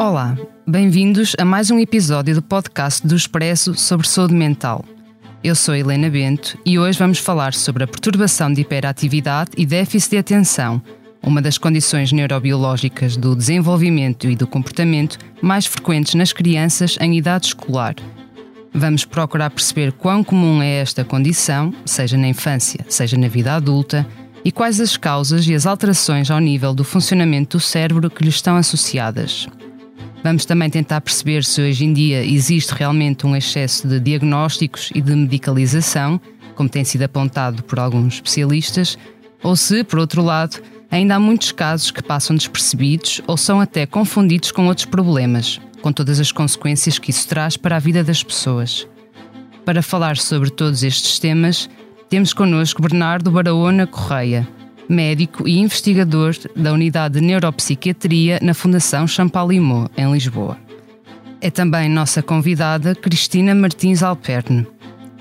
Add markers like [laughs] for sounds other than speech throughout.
Olá, bem-vindos a mais um episódio do podcast do Expresso sobre saúde mental. Eu sou Helena Bento e hoje vamos falar sobre a perturbação de hiperatividade e déficit de atenção, uma das condições neurobiológicas do desenvolvimento e do comportamento mais frequentes nas crianças em idade escolar. Vamos procurar perceber quão comum é esta condição, seja na infância, seja na vida adulta, e quais as causas e as alterações ao nível do funcionamento do cérebro que lhe estão associadas. Vamos também tentar perceber se hoje em dia existe realmente um excesso de diagnósticos e de medicalização, como tem sido apontado por alguns especialistas, ou se, por outro lado, ainda há muitos casos que passam despercebidos ou são até confundidos com outros problemas, com todas as consequências que isso traz para a vida das pessoas. Para falar sobre todos estes temas, temos connosco Bernardo Barahona Correia, médico e investigador da Unidade de Neuropsiquiatria na Fundação Champalimau, em Lisboa. É também nossa convidada Cristina Martins Alperne,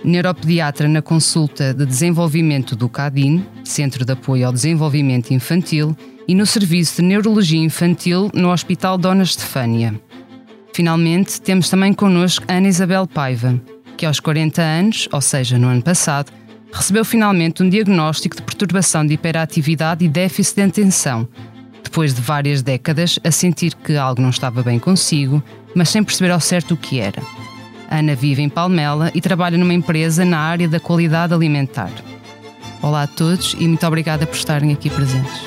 neuropediatra na consulta de desenvolvimento do CADIN, Centro de Apoio ao Desenvolvimento Infantil, e no Serviço de Neurologia Infantil no Hospital Dona Estefânia. Finalmente, temos também connosco Ana Isabel Paiva, que aos 40 anos, ou seja, no ano passado, recebeu finalmente um diagnóstico de perturbação de hiperatividade e déficit de atenção, depois de várias décadas a sentir que algo não estava bem consigo, mas sem perceber ao certo o que era. Ana vive em Palmela e trabalha numa empresa na área da qualidade alimentar. Olá a todos e muito obrigada por estarem aqui presentes.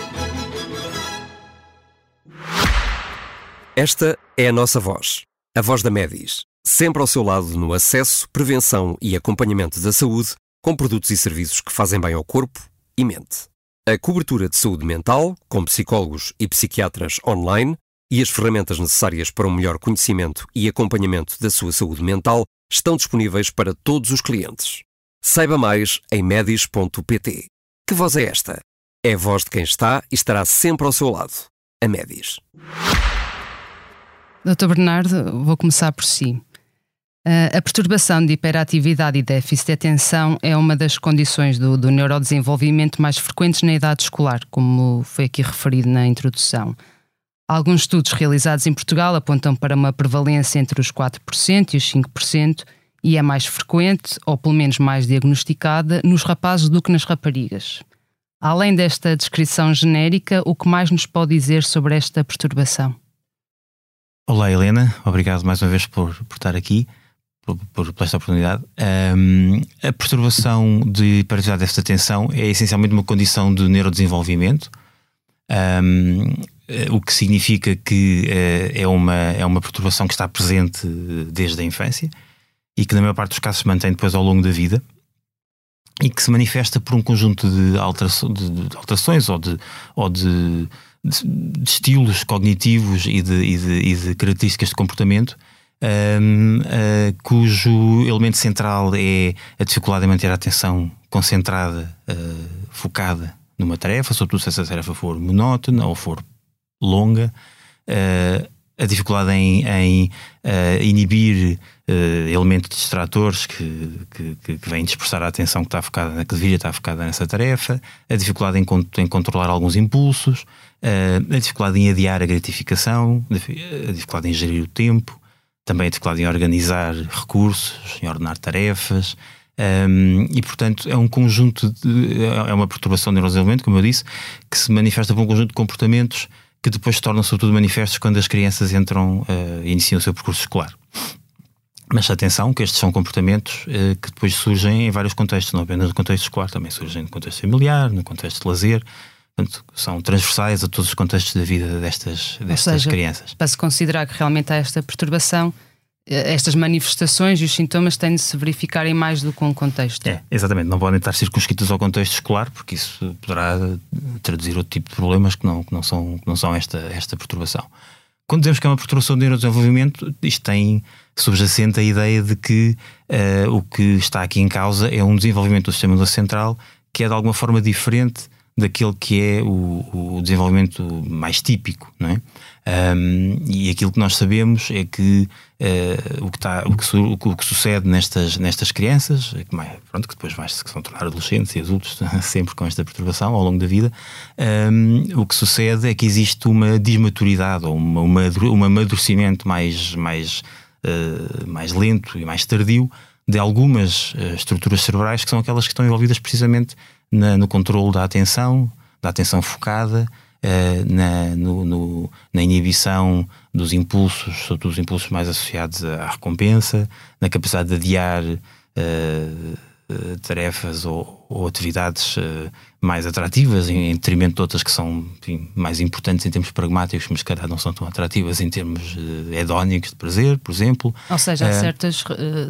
Esta é a nossa voz, a voz da Medis, sempre ao seu lado no acesso, prevenção e acompanhamento da saúde, com produtos e serviços que fazem bem ao corpo e mente. A cobertura de saúde mental, com psicólogos e psiquiatras online, e as ferramentas necessárias para um melhor conhecimento e acompanhamento da sua saúde mental estão disponíveis para todos os clientes. Saiba mais em medis.pt. Que voz é esta? É a voz de quem está e estará sempre ao seu lado. A Medis. Dr. Bernardo, vou começar por si. Uh, A perturbação de hiperatividade e déficit de atenção é uma das condições do, do neurodesenvolvimento mais frequentes na idade escolar, como foi aqui referido na introdução. Alguns estudos realizados em Portugal apontam para uma prevalência entre os 4% e os 5%, e é mais frequente, ou pelo menos mais diagnosticada, nos rapazes do que nas raparigas. Além desta descrição genérica, o que mais nos pode dizer sobre esta perturbação? Olá, Helena. Obrigado mais uma vez por, por estar aqui, por, por, esta oportunidade. Um, a perturbação de hiperatividade desta atenção é essencialmente uma condição de neurodesenvolvimento, um, o que significa que uh, é, uma, é uma perturbação que está presente desde a infância e que, na maior parte dos casos, se mantém depois ao longo da vida e que se manifesta por um conjunto de, alteraço, de, de alterações ou de. Ou de de, de estilos cognitivos e de, e de, e de características de comportamento, um, uh, cujo elemento central é a dificuldade em manter a atenção concentrada, uh, focada numa tarefa, sobretudo se essa tarefa for monótona ou for longa, uh, a dificuldade em, em inibir elementos distratores que, que, que vêm dispersar a atenção que está focada, que deveria estar focada nessa tarefa, a dificuldade em, em controlar alguns impulsos, a dificuldade em adiar a gratificação, a dificuldade em gerir o tempo, também a dificuldade em organizar recursos, em ordenar tarefas. Um, e portanto é um conjunto de, é uma perturbação neurodesenvolvimento, como eu disse, que se manifesta por um conjunto de comportamentos que depois se tornam sobretudo manifestos quando as crianças entram uh, iniciam o seu percurso escolar. Mas atenção que estes são comportamentos uh, que depois surgem em vários contextos, não apenas no contexto escolar, também surgem no contexto familiar, no contexto de lazer, Portanto, são transversais a todos os contextos da vida destas, destas seja, crianças. Para se considerar que realmente há esta perturbação, estas manifestações e os sintomas têm de se verificarem mais do que um contexto. É, exatamente. Não podem estar circunscritos ao contexto escolar, porque isso poderá traduzir outro tipo de problemas que não, que não, são, que não são esta, esta perturbação. Quando dizemos que é uma perturbação do neurodesenvolvimento, isto tem subjacente a ideia de que uh, o que está aqui em causa é um desenvolvimento do sistema nervoso central que é de alguma forma diferente daquele que é o, o desenvolvimento mais típico, não é? Um, e aquilo que nós sabemos é que uh, o, que tá, o, que su, o, que sucede nestas, nestas crianças, é que, mais, pronto, que depois mais se vão tornar adolescentes e adultos, [laughs] sempre com esta perturbação ao longo da vida, um, o que sucede é que existe uma desmaturidade ou uma, uma, um amadurecimento mais, mais, uh, mais lento e mais tardio de algumas uh, estruturas cerebrais que são aquelas que estão envolvidas precisamente na, no controle da atenção, da atenção focada, uh, na, no, no, na inibição dos impulsos, sobretudo os impulsos mais associados à recompensa, na capacidade de adiar uh, tarefas ou, ou atividades mais atrativas em, em, detrimento de outras que são enfim, mais importantes em termos pragmáticos, mas que calhar não são tão atrativas em termos uh, hedónicos de prazer, por exemplo. Ou seja, há certas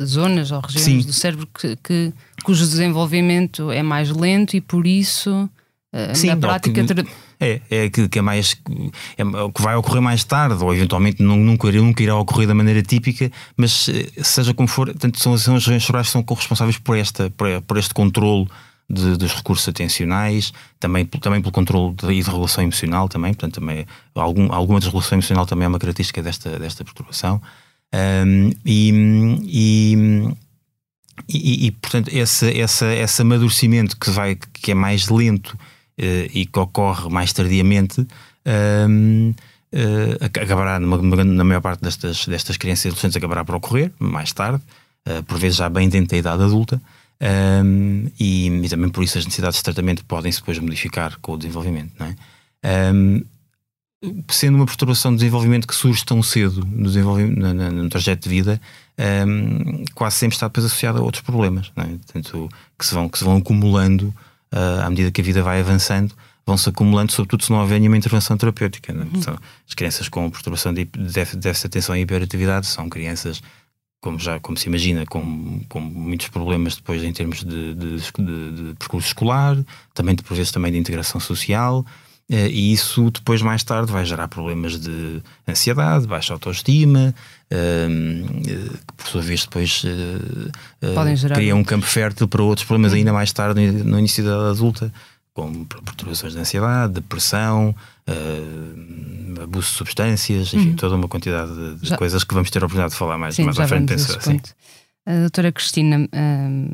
zonas ou regiões sim. do cérebro que, que, cujo desenvolvimento é mais lento e por isso sim, na prática. Que, é, é que, que é mais é, que vai ocorrer mais tarde, ou eventualmente nunca, nunca irá ocorrer da maneira típica, mas seja como for, tanto são, são as regiões cerebrais que são responsáveis por, esta, por, por este controle de, dos recursos atencionais, também, também pelo controle de, de regulação emocional também, portanto também algum, alguma desregulação emocional também é uma característica desta, desta perturbação. Um, e, e, e, e, portanto esse, esse, esse amadurecimento que, vai, que é mais lento e que ocorre mais tardiamente um, uh, acabará numa, na maior parte destas, destas crianças e adolescentes acabará por ocorrer mais tarde, uh, por vezes já bem dentro da idade adulta um, e, e, também por isso as necessidades de tratamento podem-se depois modificar com o desenvolvimento. Não é? Um, sendo uma perturbação de desenvolvimento que surge tão cedo no, desenvolvimento, no, no, no trajeto de vida, um, quase sempre está depois associada a outros problemas, é? Portanto, que, se vão, que se vão acumulando à medida que a vida vai avançando, vão-se acumulando, sobretudo se não houver nenhuma intervenção terapêutica. É? Uhum. As crianças com perturbação de déficit de atenção e hiperatividade são crianças como já como se imagina, com, com muitos problemas depois em termos de, de, de, de percurso escolar, também por vezes também de integração social, eh, e isso depois mais tarde vai gerar problemas de ansiedade, baixa autoestima, sua vez depois uh, cria um campo fértil para outros problemas ainda mais tarde no início da idade adulta, como perturbações de ansiedade, depressão, uh, abuso de substâncias, enfim, uhum. toda uma quantidade de, coisas que vamos ter a oportunidade de falar mais, Sim, mais à frente, penso assim. A doutora Cristina,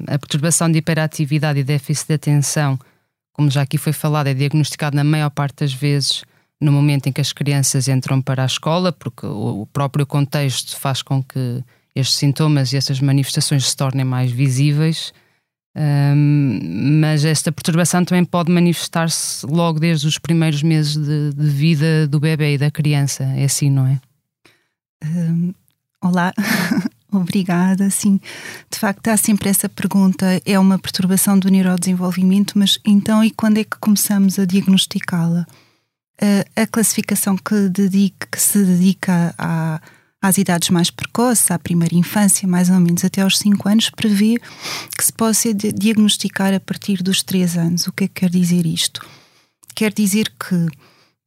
a perturbação de hiperatividade e déficit de atenção, como já aqui foi falado, é diagnosticado na maior parte das vezes no momento em que as crianças entram para a escola, porque o próprio contexto faz com que estes sintomas e essas manifestações se tornem mais visíveis. Um, mas esta perturbação também pode manifestar-se logo desde os primeiros meses de, de, vida do bebê e da criança. É assim, não é? Um, olá, [laughs] obrigada. Sim, de facto, há sempre essa pergunta: é uma perturbação do neurodesenvolvimento, mas então e quando é que começamos a diagnosticá-la? A classificação que, que se dedica a às idades mais precoces, à primeira infância, mais ou menos até aos 5 anos, prevê que se possa diagnosticar a partir dos 3 anos. O que é que quer dizer isto? Quer dizer que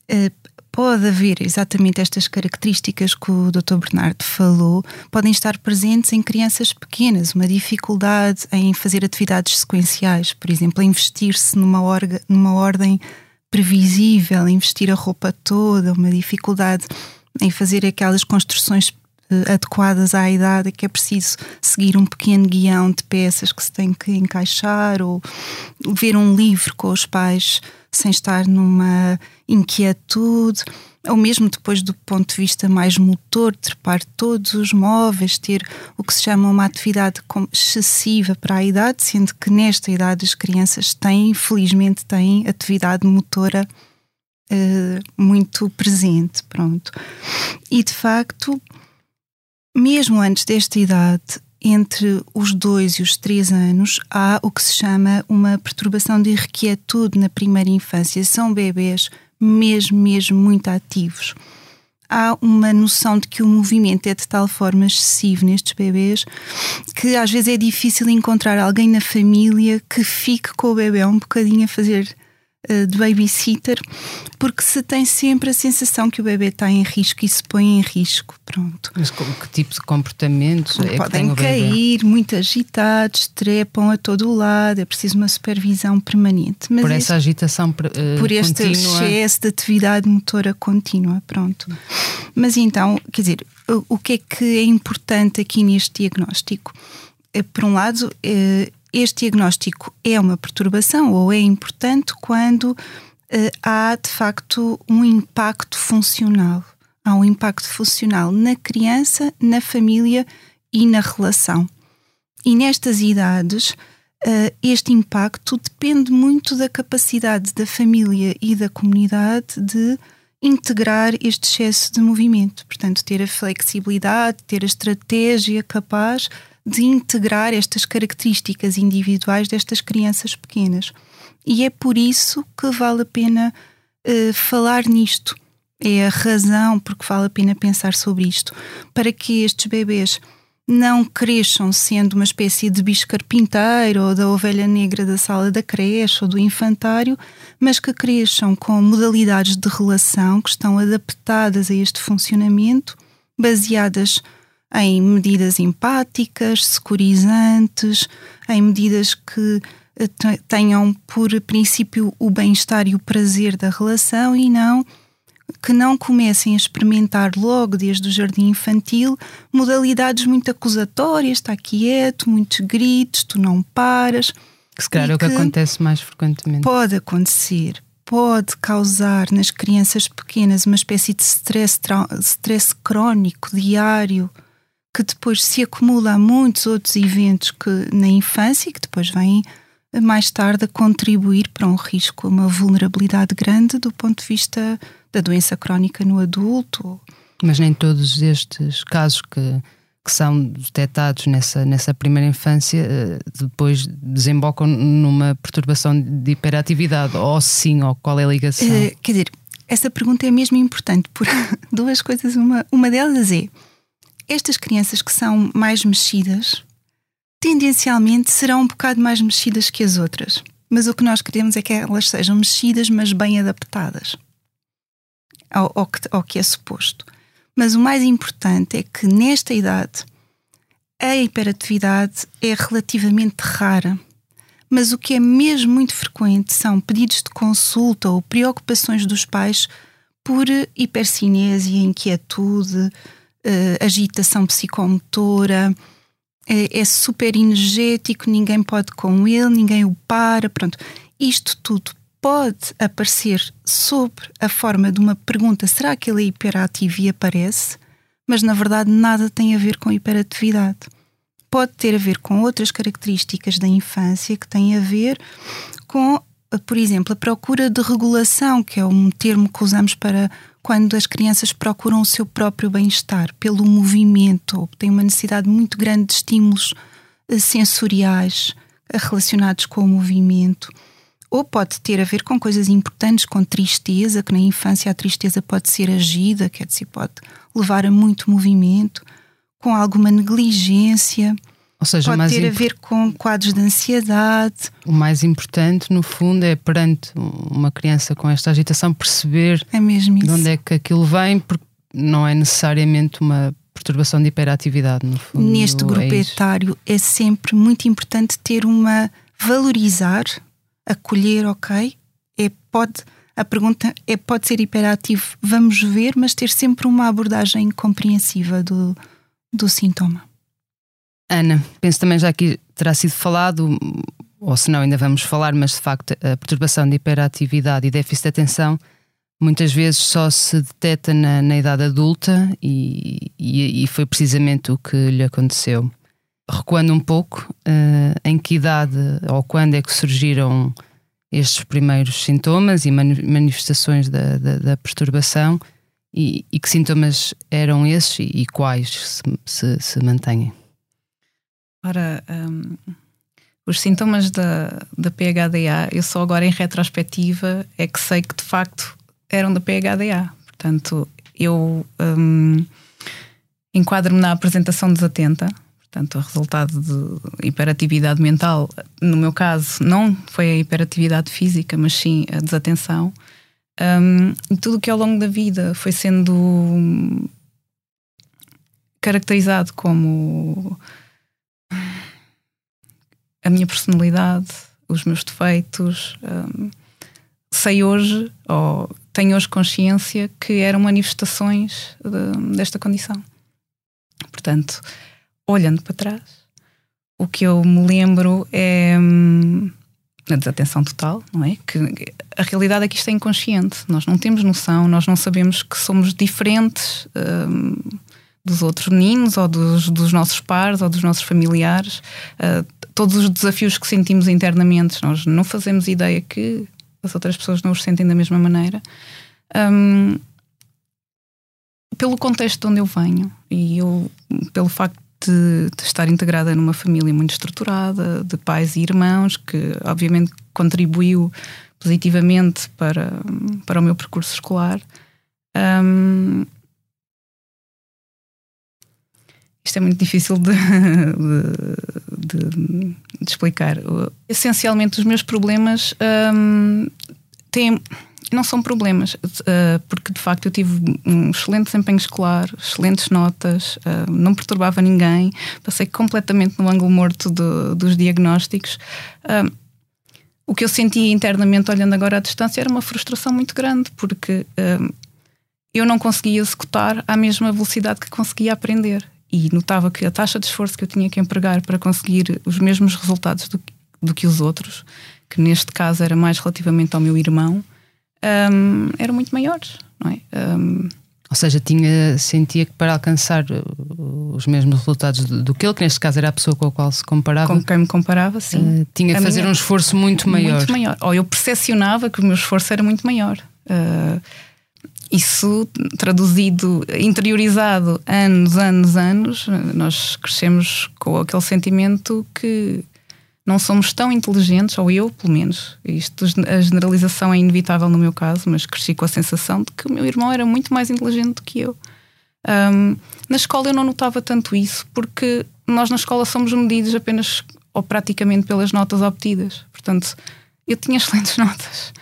eh, pode haver exatamente estas características que o Dr. Bernardo falou, podem estar presentes em crianças pequenas, uma dificuldade em fazer atividades sequenciais, por exemplo, investir-se numa, numa ordem previsível, investir a roupa toda, uma dificuldade em fazer aquelas construções eh, adequadas à idade, que é preciso seguir um pequeno guião de peças que se tem que encaixar ou ver um livro com os pais sem estar numa inquietude, ou mesmo depois do ponto de vista mais motor, trepar todos os móveis, ter o que se chama uma atividade excessiva para a idade, sendo que nesta idade as crianças têm, felizmente têm atividade motora uh, muito presente, pronto. E de facto, mesmo antes desta idade, entre os dois e os três anos, há o que se chama uma perturbação de irrequietude na primeira infância. São bebês mesmo, mesmo muito ativos. há uma noção de que o movimento é de tal forma excessivo nestes bebês que às vezes é difícil encontrar alguém na família que fique com o bebê um bocadinho a fazer de babysitter, porque se tem sempre a sensação que o bebê está em risco e se põe em risco. Pronto. Mas que tipo de comportamentos é Podem cair, muito agitados, trepam a todo o lado, é preciso uma supervisão permanente. Mas por essa agitação uh, Por este contínua... excesso de atividade motora contínua, pronto. Mas então, quer dizer, o, o que é que é importante aqui neste diagnóstico? Eh, por um lado, este diagnóstico é uma perturbação ou é importante quando uh, há de facto um impacto funcional. Há um impacto funcional na criança, na família e na relação. E nestas idades, uh, este impacto depende muito da capacidade da família e da comunidade de integrar este excesso de movimento. Portanto, ter a flexibilidade, ter a estratégia capaz de integrar estas características individuais destas crianças pequenas. E é por isso que vale a pena uh, falar nisto. É a razão porque vale a pena pensar sobre isto. Para que estes bebês não cresçam sendo uma espécie de bicho carpinteiro ou da ovelha negra da sala da creche ou do infantário, mas que cresçam com modalidades de relação que estão adaptadas a este funcionamento, baseadas em medidas empáticas, securizantes, em medidas que eh, tenham por princípio o bem-estar e o prazer da relação e não que não comecem a experimentar logo desde o jardim infantil modalidades muito acusatórias, está quieto, muitos gritos, tu não paras. Que se calhar é o que acontece mais frequentemente. Pode acontecer, pode causar nas crianças pequenas uma espécie de stress, stress crónico, diário, que depois se acumula a muitos outros eventos que na infância e que depois vêm mais tarde a contribuir para um risco, uma vulnerabilidade grande do ponto de vista da doença crónica no adulto. Mas nem todos estes casos que, que são detectados nessa, nessa primeira infância eh, depois desembocam numa perturbação de hiperatividade, ou sim, ou qual é a ligação? Uh, quer dizer, essa pergunta é mesmo importante por [laughs] duas coisas. Uma, uma delas é estas crianças que são mais mexidas, tendencialmente serão um bocado mais mexidas que as outras. Mas o que nós queremos é que elas sejam mexidas, mas bem adaptadas ao, ao, que, ao que é suposto. Mas o mais importante é que nesta idade a hiperatividade é relativamente rara. Mas o que é mesmo muito frequente são pedidos de consulta ou preocupações dos pais por hipercinésia, inquietude, uh, agitação psicomotora, é, é, super energético, ninguém pode com ele, ninguém o para, pronto. Isto tudo pode aparecer sobre a forma de uma pergunta: será que ele é hiperativo e aparece? Mas na verdade nada tem a ver com hiperatividade. Pode ter a ver com outras características da infância que têm a ver com, por exemplo, a procura de regulação, que é um termo que usamos para quando as crianças procuram o seu próprio bem-estar pelo movimento, têm uma necessidade muito grande de estímulos eh, sensoriais eh, relacionados com o movimento. Ou pode ter a ver com coisas importantes, com tristeza, que na infância a tristeza pode ser agida, quer dizer, pode levar a muito movimento, com alguma negligência ou seja, Pode ter a ver com quadros de ansiedade. O mais importante, no fundo, é perante uma criança com esta agitação perceber é de onde é que aquilo vem, porque não é necessariamente uma perturbação de hiperatividade, no fundo. Neste grupo é etário é sempre muito importante ter uma valorizar, acolher, ok? É, pode, a pergunta é pode ser hiperativo, vamos ver, mas ter sempre uma abordagem compreensiva do, do sintoma. Ana, penso também já que terá sido falado, ou se não ainda vamos falar, mas de facto a perturbação de hiperatividade e déficit de atenção muitas vezes só se detecta na, na idade adulta e, e, e, foi precisamente o que lhe aconteceu. Recuando um pouco, uh, em que idade ou quando é que surgiram estes primeiros sintomas e manifestações da, da, da perturbação e, e, que sintomas eram esses e, quais se, se, se mantêm? Ora, um, os sintomas da, da PHDA, eu só agora em retrospectiva é que sei que de facto eram da PHDA. Portanto, eu um, enquadro-me na apresentação desatenta, portanto, o resultado de hiperatividade mental, no meu caso, não foi a hiperatividade física, mas sim a desatenção. Um, e tudo que ao longo da vida foi sendo caracterizado como a minha personalidade, os meus defeitos. Um, sei hoje, ou tenho hoje consciência, que eram manifestações de, desta condição. Portanto, olhando para trás, o que eu me lembro é hum, desatenção total, não é? Que a realidade é que isto é inconsciente. Nós não temos noção, nós não sabemos que somos diferentes hum, dos outros meninos ou dos, dos, nossos pares ou dos nossos familiares. Uh, todos os desafios que sentimos internamente, nós não fazemos ideia que as outras pessoas não os sentem da mesma maneira. Um, pelo contexto de onde eu venho e eu, pelo facto de, de, estar integrada numa família muito estruturada, de pais e irmãos, que obviamente contribuiu positivamente para, para o meu percurso escolar. Um, isto é muito difícil de, [laughs] de, de, explicar. Essencialmente, os meus problemas um, têm não são problemas, uh, porque de facto eu tive um excelente desempenho escolar, excelentes notas, uh, não perturbava ninguém, passei completamente no ângulo morto do, dos diagnósticos. Uh, o que eu sentia internamente, olhando agora à distância, era uma frustração muito grande, porque eu não conseguia executar à mesma velocidade que conseguia aprender. E notava que a taxa de esforço que eu tinha que empregar para conseguir os mesmos resultados do, do que os outros, que neste caso era mais relativamente ao meu irmão, um, eram muito maiores, não é? Um, ou seja, tinha, sentia que para alcançar uh, os mesmos resultados do, do que ele, que neste caso era a pessoa com a qual se comparava, com quem me comparava, sim. Uh, tinha que fazer minha, um esforço muito maior. Muito maior. Ou eu percepcionava que o meu esforço era muito maior. Uh, isso traduzido, interiorizado anos, anos, anos, nós crescemos com aquele sentimento que não somos tão inteligentes, ou eu, pelo menos. Isto, a generalização é inevitável no meu caso, mas cresci com a sensação de que o meu irmão era muito mais inteligente do que eu. Um, na escola eu não notava tanto isso, porque nós na escola somos medidos apenas ou praticamente pelas notas obtidas. Portanto, eu tinha excelentes [laughs] notas.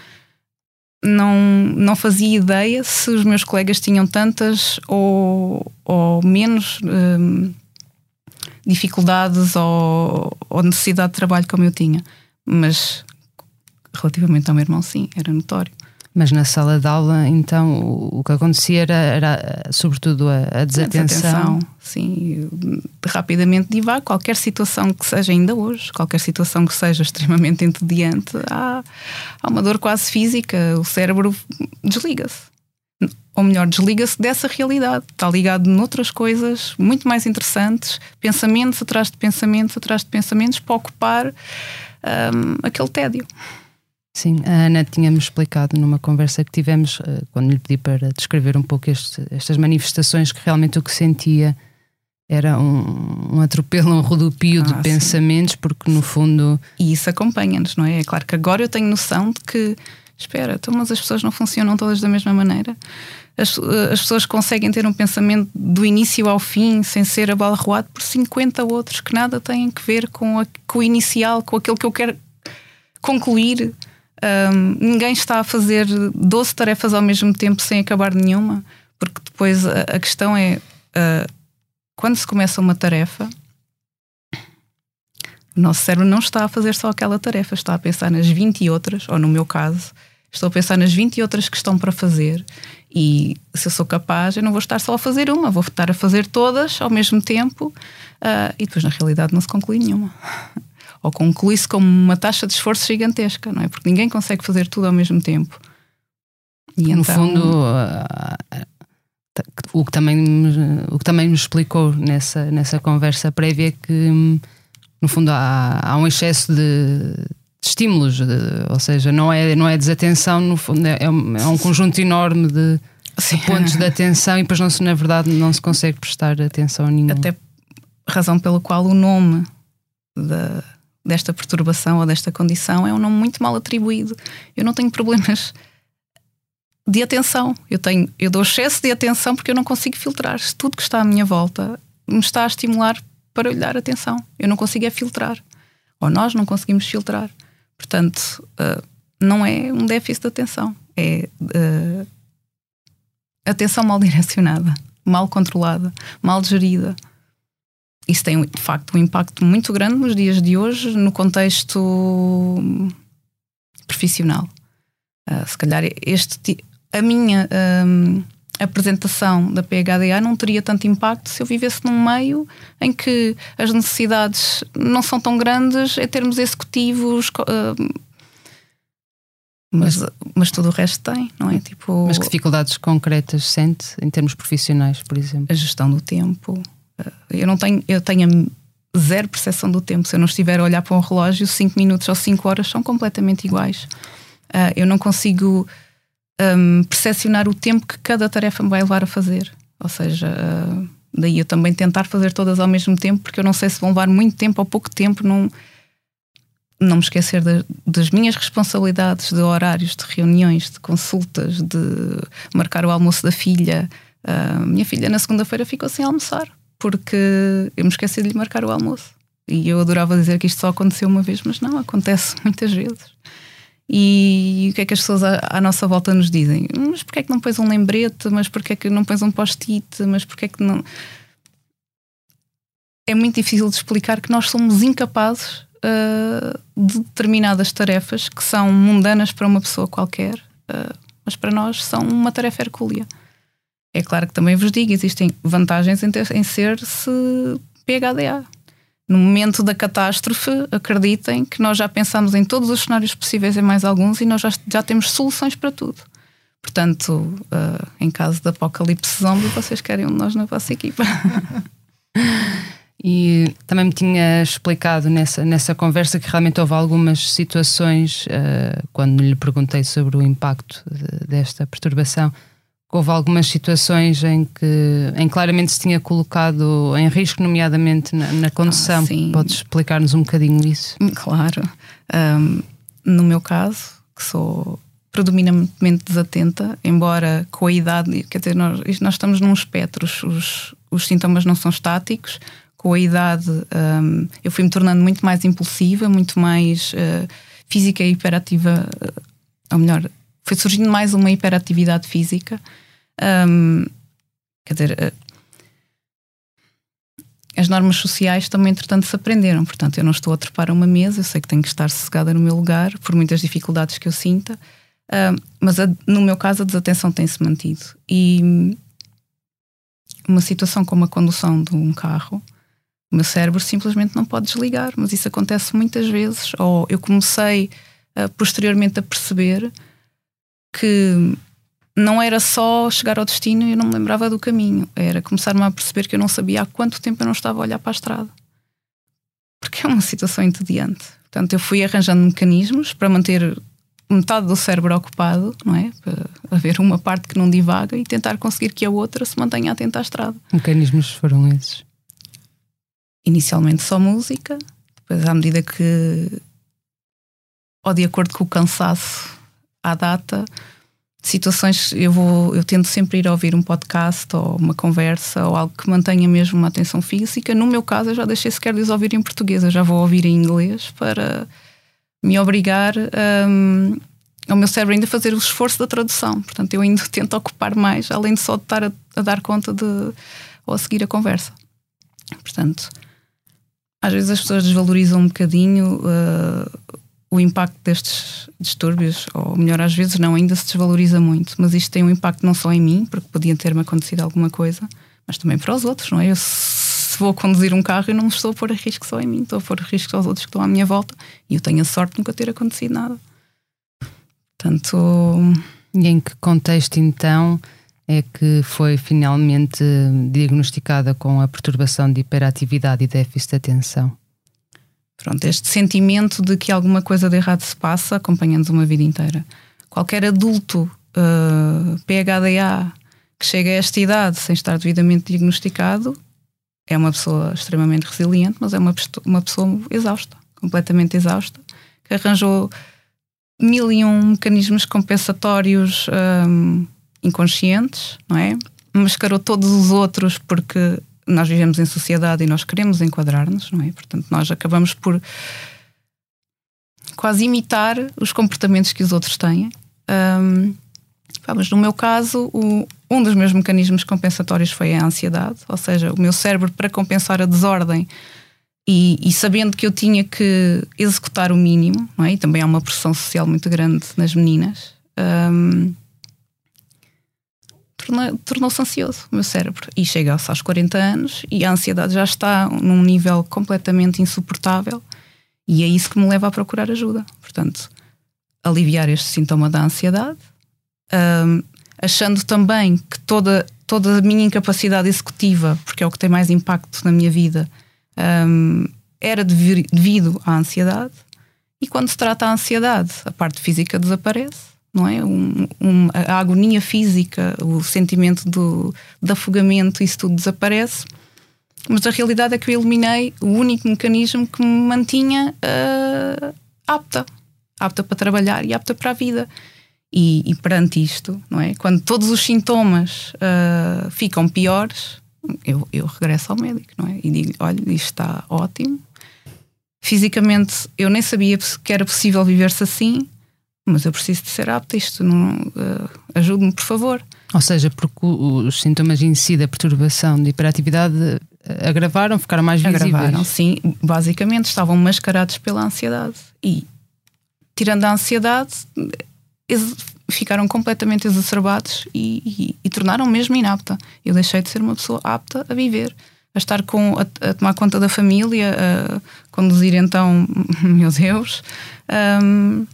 Não, não fazia ideia se os meus colegas tinham tantas ou, ou menos. Um, dificuldades ou, ou necessidade de trabalho como eu tinha. Mas relativamente ao meu irmão, sim, era notório. Mas na sala de aula, então, o, que acontecia era, era sobretudo a, a desatenção. Desatenção, sim. Rapidamente divago. Qualquer situação que seja, ainda hoje, qualquer situação que seja extremamente entediante, há, há uma dor quase física. O cérebro desliga-se ou melhor, desliga-se dessa realidade, está ligado noutras coisas muito mais interessantes, pensamentos atrás de pensamentos atrás de pensamentos, para ocupar um, aquele tédio. Sim, a Ana tinha-me explicado numa conversa que tivemos, uh, quando lhe pedi para descrever um pouco este, estas manifestações, que realmente o que sentia era um, um atropelo, um rodopio ah, de sim. pensamentos, porque no fundo. E isso acompanha-nos, não é? É claro que agora eu tenho noção de que espera, então, mas as pessoas não funcionam todas da mesma maneira. As, eh, as pessoas conseguem ter um pensamento do início ao fim sem ser abalroado por 50 outros que nada têm que ver com, a, com o inicial, com aquilo que eu quero concluir. Um, ninguém está a fazer 12 tarefas ao mesmo tempo sem acabar nenhuma, porque depois a, a questão é uh, quando se começa uma tarefa, o nosso cérebro não está a fazer só aquela tarefa, está a pensar nas 20 outras, ou no meu caso, Estou a pensar nas 20 outras que estão para fazer e se eu sou capaz, eu não vou estar só a fazer uma, vou estar a fazer todas ao mesmo tempo uh, e depois na realidade não se conclui nenhuma. Ou conclui-se com uma taxa de esforço gigantesca, não é? Porque ninguém consegue fazer tudo ao mesmo tempo. E no então... fundo, uh, o, que também, o que também me explicou nessa, nessa conversa prévia é que, no fundo, há, há um excesso de de estímulos, de, ou seja, não é, não é desatenção, no fundo, é, é um, é um conjunto enorme de, de, pontos de atenção e depois, não se, na verdade, não se consegue prestar atenção a nenhum. Até razão pela qual o nome da, desta perturbação ou desta condição é um nome muito mal atribuído. Eu não tenho problemas de atenção. Eu tenho, eu dou excesso de atenção porque eu não consigo filtrar. Tudo que está à minha volta me está a estimular para lhe dar atenção, eu não consigo é filtrar. Ou nós não conseguimos filtrar. Portanto, uh, não é um déficit de atenção, é uh, atenção mal [laughs] direcionada, mal controlada, mal gerida. Isso tem, de facto, um impacto muito grande nos dias de hoje, no contexto profissional. Uh, se calhar este a minha um, apresentação da PHDA não teria tanto impacto se eu vivesse num meio em que as necessidades não são tão grandes em termos executivos. Uh, mas, mas tudo o resto tem, não é? Tipo, mas que dificuldades concretas sente em termos profissionais, por exemplo? A gestão do tempo. Eu não tenho, eu tenho zero percepção do tempo. Se eu não estiver a olhar para um relógio, 5 minutos ou 5 horas são completamente iguais. Uh, eu não consigo um, percepcionar o tempo que cada tarefa me vai levar a fazer. Ou seja, uh, daí eu também tentar fazer todas ao mesmo tempo, porque eu não sei se vão levar muito tempo ou pouco tempo. Não, não me esquecer de, das minhas responsabilidades de horários, de reuniões, de consultas, de marcar o almoço da filha. Uh, minha filha na segunda-feira ficou sem almoçar, porque eu me esqueci de lhe marcar o almoço. E eu adorava dizer que isto só aconteceu uma vez, mas não, acontece [laughs] muitas vezes. E o que é que as pessoas à, à, nossa volta nos dizem? Mas porquê é que não pões um lembrete? Mas porquê é que não pões um post-it? Mas porquê é que não. É muito difícil de explicar que nós somos incapazes uh, de determinadas tarefas que são mundanas para uma pessoa qualquer, uh, mas para nós são uma tarefa hercúlea. É claro que também vos digo, existem vantagens em, ter, em ser-se PHDA no momento da catástrofe, acreditem que nós já pensamos em todos os cenários possíveis e mais alguns e nós já, já temos soluções para tudo. Portanto, uh, em caso de apocalipse zombie, vocês querem um de nós na vossa equipa. [laughs] E também me tinha explicado nessa, nessa conversa que realmente houve algumas situações, uh, quando lhe perguntei sobre o impacto de, desta perturbação, houve algumas situações em que em claramente se tinha colocado em risco, nomeadamente na, na condução. Ah, Podes explicar-nos um bocadinho isso? Claro. Um, no meu caso, que sou predominantemente desatenta, embora com a idade, quer dizer, nós, nós estamos num espectro, os, os sintomas não são estáticos. Com a idade, um, eu fui me tornando muito mais impulsiva, muito mais uh, física e hiperativa, uh, ou melhor, foi surgindo mais uma hiperatividade física. Um, quer dizer, uh, as normas sociais também, entretanto, se aprenderam. Portanto, eu não estou a trepar uma mesa, eu sei que tenho que estar sossegada no meu lugar, por muitas dificuldades que eu sinta. Uh, mas a, no meu caso, a desatenção tem-se mantido. E uma situação como a condução de um carro, o meu cérebro simplesmente não pode desligar. Mas isso acontece muitas vezes. Ou eu comecei uh, posteriormente a perceber que não era só chegar ao destino e eu não me lembrava do caminho, era começar-me a perceber que eu não sabia há quanto tempo eu não estava a olhar para a estrada. Porque é uma situação entediante. Portanto, eu fui arranjando mecanismos para manter metade do cérebro ocupado, não é? Para haver uma parte que não divaga e tentar conseguir que a outra se mantenha atenta à estrada. Mecanismos foram esses? Inicialmente só música, depois, à medida que, ou de acordo com o cansaço à data, situações eu vou eu tento sempre ir ouvir um podcast ou uma conversa ou algo que mantenha mesmo uma atenção física. No meu caso eu já deixei sequer de os ouvir em português. Eu já vou ouvir em inglês para me obrigar um, ao meu cérebro ainda fazer o esforço da tradução. Portanto eu ainda [laughs] tento ocupar mais além de só de estar a, a dar conta de ou a seguir a conversa. Portanto às vezes as pessoas desvalorizam um bocadinho uh, o impacto destes distúrbios, ou melhor, às vezes não, ainda se desvaloriza muito, mas isto tem um impacto não só em mim, porque podia ter-me acontecido alguma coisa, mas também para os outros, não é? Eu, se vou conduzir um carro, eu não estou a pôr a risco só em mim, estou a pôr a risco aos outros que estão à minha volta e eu tenho a sorte de nunca ter acontecido nada. Portanto. E em que contexto então é que foi finalmente diagnosticada com a perturbação de hiperatividade e déficit de atenção? Pronto, este sentimento de que alguma coisa de errado se passa acompanha-nos uma vida inteira. Qualquer adulto uh, PHDA que chega a esta idade sem estar devidamente diagnosticado é uma pessoa extremamente resiliente, mas é uma, uma pessoa exausta, completamente exausta, que arranjou mil e um mecanismos compensatórios um, inconscientes, não é? Mascarou todos os outros porque nós vivemos em sociedade e nós queremos enquadrar-nos, não é? Portanto, nós acabamos por quase imitar os comportamentos que os outros têm. Um, mas no meu caso, o, um dos meus mecanismos compensatórios foi a ansiedade, ou seja, o meu cérebro, para compensar a desordem e, e sabendo que eu tinha que executar o mínimo, é? e também há uma pressão social muito grande nas meninas, tornou-se ansioso o meu cérebro. E chega-se aos 40 anos e a ansiedade já está num nível completamente insuportável e é isso que me leva a procurar ajuda. Portanto, aliviar este sintoma da ansiedade, um, achando também que toda, toda a minha incapacidade executiva, porque é o que tem mais impacto na minha vida, um, era devido à ansiedade. E quando se trata a ansiedade, a parte física desaparece, não é? Um, um, a agonia física, o sentimento do, de afogamento, isso tudo desaparece mas a realidade é que eu eliminei o único mecanismo que me mantinha uh, apta, apta para trabalhar e apta para a vida. E, e perante isto, não é? Quando todos os sintomas uh, ficam piores, eu, eu regresso ao médico, não é? E digo: olha, isto está ótimo. Fisicamente, eu nem sabia que era possível viver-se assim, mas eu preciso de ser apta. Isto não uh, ajude-me, por favor. Ou seja, porque os sintomas em si da perturbação de hiperatividade agravaram, ficaram mais visíveis. Agravaram, sim. Basicamente estavam mascarados pela ansiedade. E, tirando a ansiedade, ficaram completamente exacerbados e, e, e, tornaram mesmo inapta. Eu deixei de ser uma pessoa apta a viver, a estar com, a, a tomar conta da família, a conduzir então, meu Deus. Um,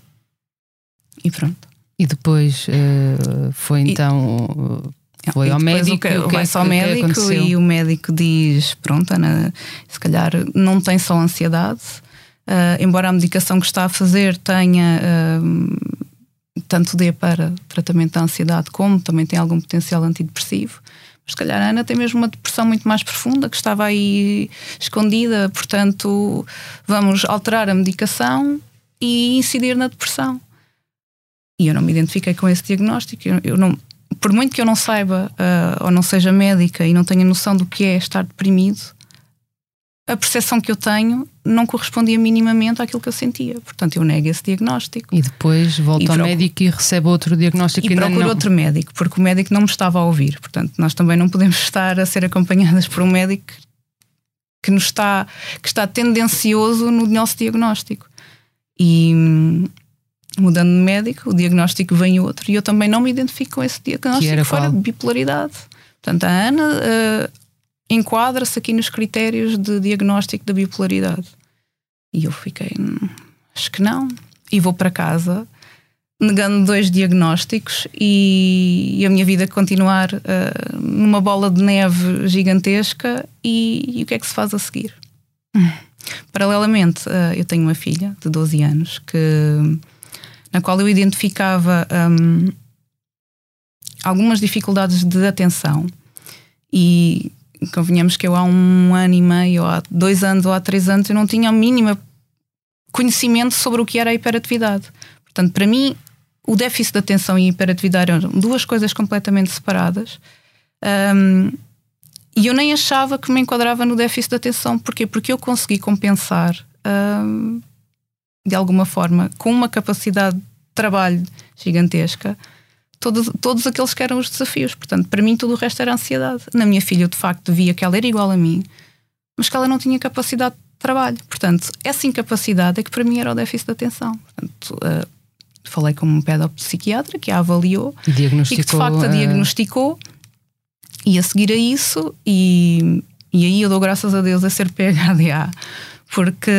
e pronto. E depois uh, foi então. Foi ao médico. O que, vai ao médico e o médico diz: Pronto, Ana, se calhar não tem só ansiedade, uh, embora a medicação que está a fazer tenha. Uh, tanto dê para tratamento da ansiedade, como também tem algum potencial antidepressivo. Mas se calhar a Ana tem mesmo uma depressão muito mais profunda que estava aí escondida, portanto, vamos alterar a medicação e incidir na depressão. E eu não me identifiquei com esse diagnóstico. Eu, eu não, por muito que eu não saiba uh, ou não seja médica e não tenha noção do que é estar deprimido, a percepção que eu tenho não correspondia minimamente àquilo que eu sentia. Portanto, eu nego esse diagnóstico. E depois volta ao médico e recebe outro diagnóstico. E procura outro médico, porque o médico não me estava a ouvir. Portanto, nós também não podemos [laughs] estar a ser acompanhadas por um médico que nos está, que está tendencioso no nosso diagnóstico. E, mudando de médico, o diagnóstico vem outro e eu também não me identifico com esse diagnóstico que fora de bipolaridade. Portanto, a Ana uh, enquadra-se aqui nos critérios de diagnóstico da bipolaridade. E eu fiquei, hum, acho que não. E vou para casa negando dois diagnósticos e, e a minha vida continuar uh, numa bola de neve gigantesca. E, e, o que é que se faz a seguir? Paralelamente, uh, eu tenho uma filha de 12 anos que na qual eu identificava um, algumas dificuldades de atenção e convenhamos que eu há um ano e meio, há dois anos, ou há três anos, eu não tinha o mínimo conhecimento sobre o que era a hiperatividade. Portanto, para mim, o déficit de atenção e a hiperatividade eram duas coisas completamente separadas. Um, e eu nem achava que me enquadrava no déficit de atenção. Porquê? Porque eu consegui compensar um, de alguma forma, com uma capacidade de trabalho gigantesca, todos, todos aqueles que eram os desafios. Portanto, para mim, tudo o resto era ansiedade. Na minha filha, eu de facto via que ela era igual a mim, mas que ela não tinha capacidade de trabalho. Portanto, essa incapacidade é que para mim era o déficit de atenção. Portanto, uh, falei com um pedopsiquiatra que a avaliou e, e que de facto a diagnosticou. E a seguir a isso, e, e aí eu dou graças a Deus a ser PHDA, porque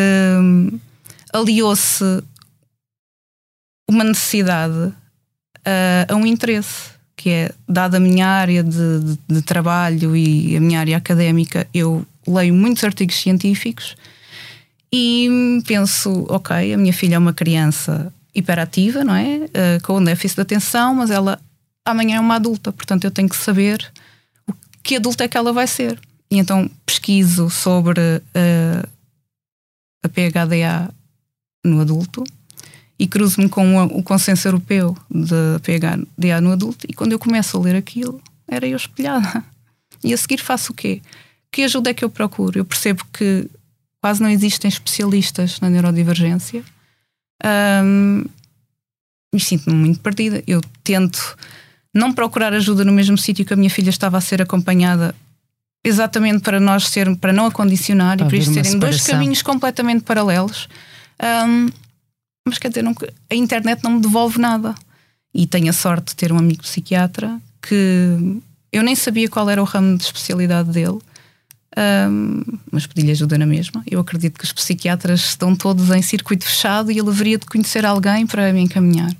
aliou-se uma necessidade a, a, um interesse, que é, dada a minha área de, de, de, trabalho e a minha área académica, eu leio muitos artigos científicos e penso, ok, a minha filha é uma criança hiperativa, não é? Uh, com déficit de atenção, mas ela amanhã é uma adulta, portanto eu tenho que saber o que adulta é que ela vai ser. E então pesquiso sobre uh, a PHDA no adulto e cruzo-me com o, consenso europeu de PHDA no adulto e quando eu começo a ler aquilo, era eu espelhada. E a seguir faço o quê? Que ajuda é que eu procuro? Eu percebo que quase não existem especialistas na neurodivergência um, e sinto-me muito perdida. Eu tento não procurar ajuda no mesmo sítio que a minha filha estava a ser acompanhada exatamente para nós ser, para não a condicionar para e para isto serem dois caminhos completamente paralelos. Um, mas quer dizer, não, a internet não me devolve nada. E tenho a sorte de ter um amigo psiquiatra que eu nem sabia qual era o ramo de especialidade dele, um, mas pedi-lhe ajuda na mesma. Eu acredito que os psiquiatras estão todos em circuito fechado e ele haveria de conhecer alguém para me encaminhar.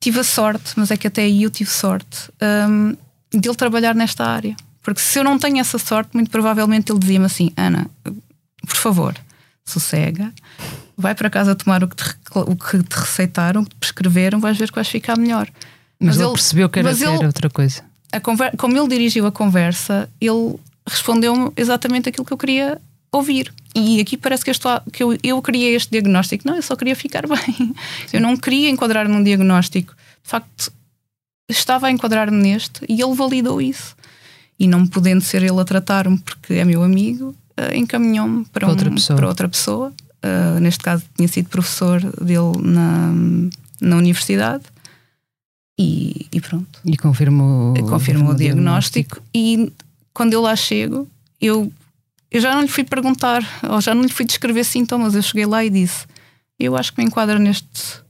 Tive a sorte, mas é que até aí eu tive sorte, um, de ele trabalhar nesta área. Porque se eu não tenho essa sorte, muito provavelmente ele dizia-me assim: Ana, por favor, sossega, vai para casa tomar o que te, o que te receitaram, o que te prescreveram, vais ver que vais ficar melhor. Mas, mas ele, ele, percebeu que era, ele, outra coisa. Conver, como ele dirigiu a conversa, ele respondeu-me exatamente aquilo que eu queria ouvir. E aqui parece que eu, estou que eu, eu queria este diagnóstico. Não, eu só queria ficar [laughs] bem. Eu não queria enquadrar num diagnóstico. De facto, estava a enquadrar-me neste e ele validou isso. E não podendo ser ele a tratar-me porque é meu amigo, encaminhou-me para, um, outra pessoa. Para outra pessoa. Uh, neste caso, tinha sido professor dele na, na universidade. E, e pronto. E confirmou, confirmou o diagnóstico. diagnóstico. E quando eu lá chego, eu, eu já não lhe fui perguntar, ou já não lhe fui descrever sintomas. Eu cheguei lá e disse: Eu acho que me enquadra neste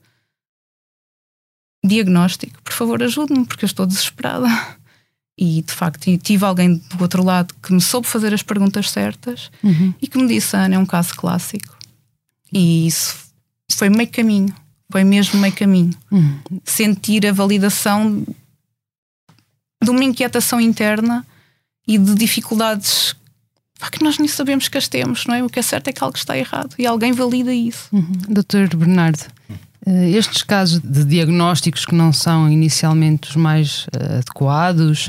diagnóstico. Por favor, ajude-me, porque eu estou desesperada. [laughs] E de facto tive alguém do outro lado que me soube fazer as perguntas certas uhum. e que me disse: Ana, é um caso clássico. E isso foi meio caminho, foi mesmo meio caminho. Uhum. Sentir a validação de uma inquietação interna e de dificuldades que nós nem sabemos que as temos, não é? O que é certo é que algo está errado e alguém valida isso. Uhum. Doutor Bernardo, eh, estes casos de diagnósticos que não são inicialmente os mais uh, adequados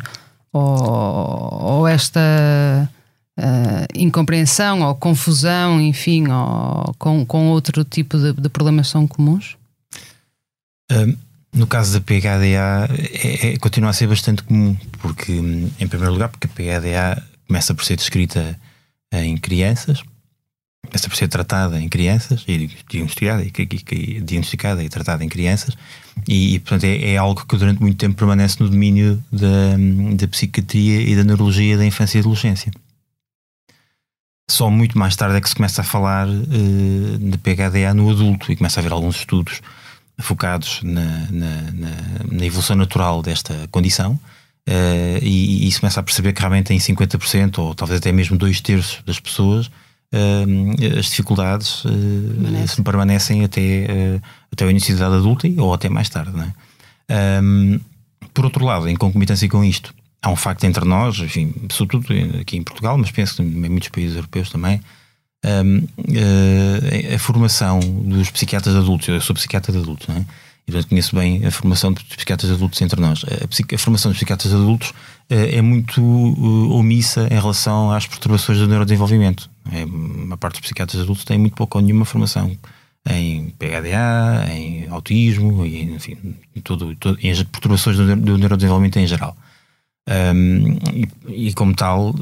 ou, ou esta uh, incompreensão ou confusão, enfim, ou com, com outro tipo de, de problemas são comuns? Um, no caso da PHDA, é, é, continua a ser bastante comum, porque, em primeiro lugar, porque a PHDA começa por ser descrita em crianças, começa por ser tratada em crianças, e diagnosticada e, diagnosticada e tratada em crianças, e, e portanto é, é, algo que durante muito tempo permanece no domínio da, da psiquiatria e da neurologia da infância e adolescência. Só muito mais tarde é que se começa a falar uh, de PHDA no adulto e começa a haver alguns estudos focados na, na, na, na evolução natural desta condição. Uh, e, e se começa a perceber que realmente em 50% ou talvez até mesmo dois terços das pessoas as dificuldades uh, permanecem até, até o início da idade adulta ou até mais tarde. Não é? um, por outro lado, em concomitância com isto, há um facto entre nós, enfim, sobretudo aqui em Portugal, mas penso que em muitos países europeus também, um, uh, a formação dos psiquiatras adultos, eu sou psiquiatra de adultos, não é? E portanto conheço bem a formação dos psiquiatras adultos entre nós. A, a formação dos psiquiatras adultos uh, é muito uh, omissa em relação às perturbações do neurodesenvolvimento. É, uma parte dos psiquiatras adultos tem muito pouco ou nenhuma formação em PHDA, em autismo, e, enfim, em, perturbações do, do neurodesenvolvimento em geral. Um, e, e, como tal,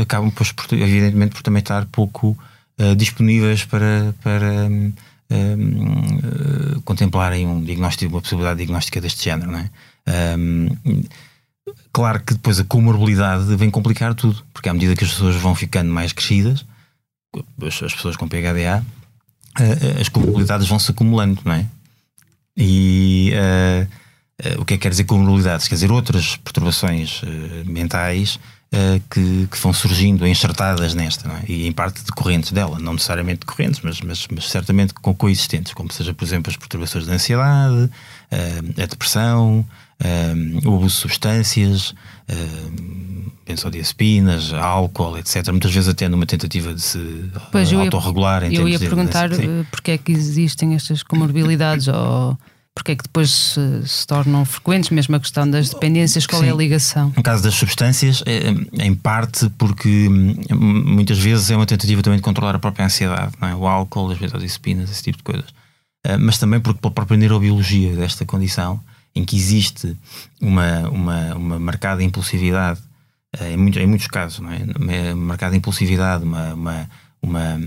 acabam, pois, por, evidentemente, por também estar pouco eh, disponíveis para, para um, uh, contemplarem um diagnóstico, uma possibilidade diagnóstica deste género, não é? Um, claro que depois a comorbilidade vem complicar tudo, porque à medida que as pessoas vão ficando mais crescidas, as, as pessoas com PHDA, uh, as comorbilidades vão se acumulando, não é? E o que é que quer dizer comorbilidades? Quer dizer outras perturbações mentais uh, que, que, vão surgindo enxertadas nesta, é? e em parte decorrentes dela, não necessariamente decorrentes, mas, mas, mas certamente com coexistentes, como seja, por exemplo, as perturbações da ansiedade, uh, a depressão, uh, o abuso de substâncias, uh, benzodiazepinas, álcool, etc. Muitas vezes até numa tentativa de se pois autorregular. Eu ia, eu ia perguntar de, porque é que existem estas comorbilidades ou porque é que depois se, se, tornam frequentes, mesmo a questão das dependências, qual Sim. é a ligação? No caso das substâncias, é, em parte porque hum, muitas vezes é uma tentativa também de controlar a própria ansiedade, é? o álcool, as benzodiazepinas, esse tipo de coisas. uh, mas também porque pela própria neurobiologia desta condição, em que existe uma, uma, uma marcada impulsividade, uh, em, muito, em muitos casos, não é? uma marcada impulsividade, uma, uma uma,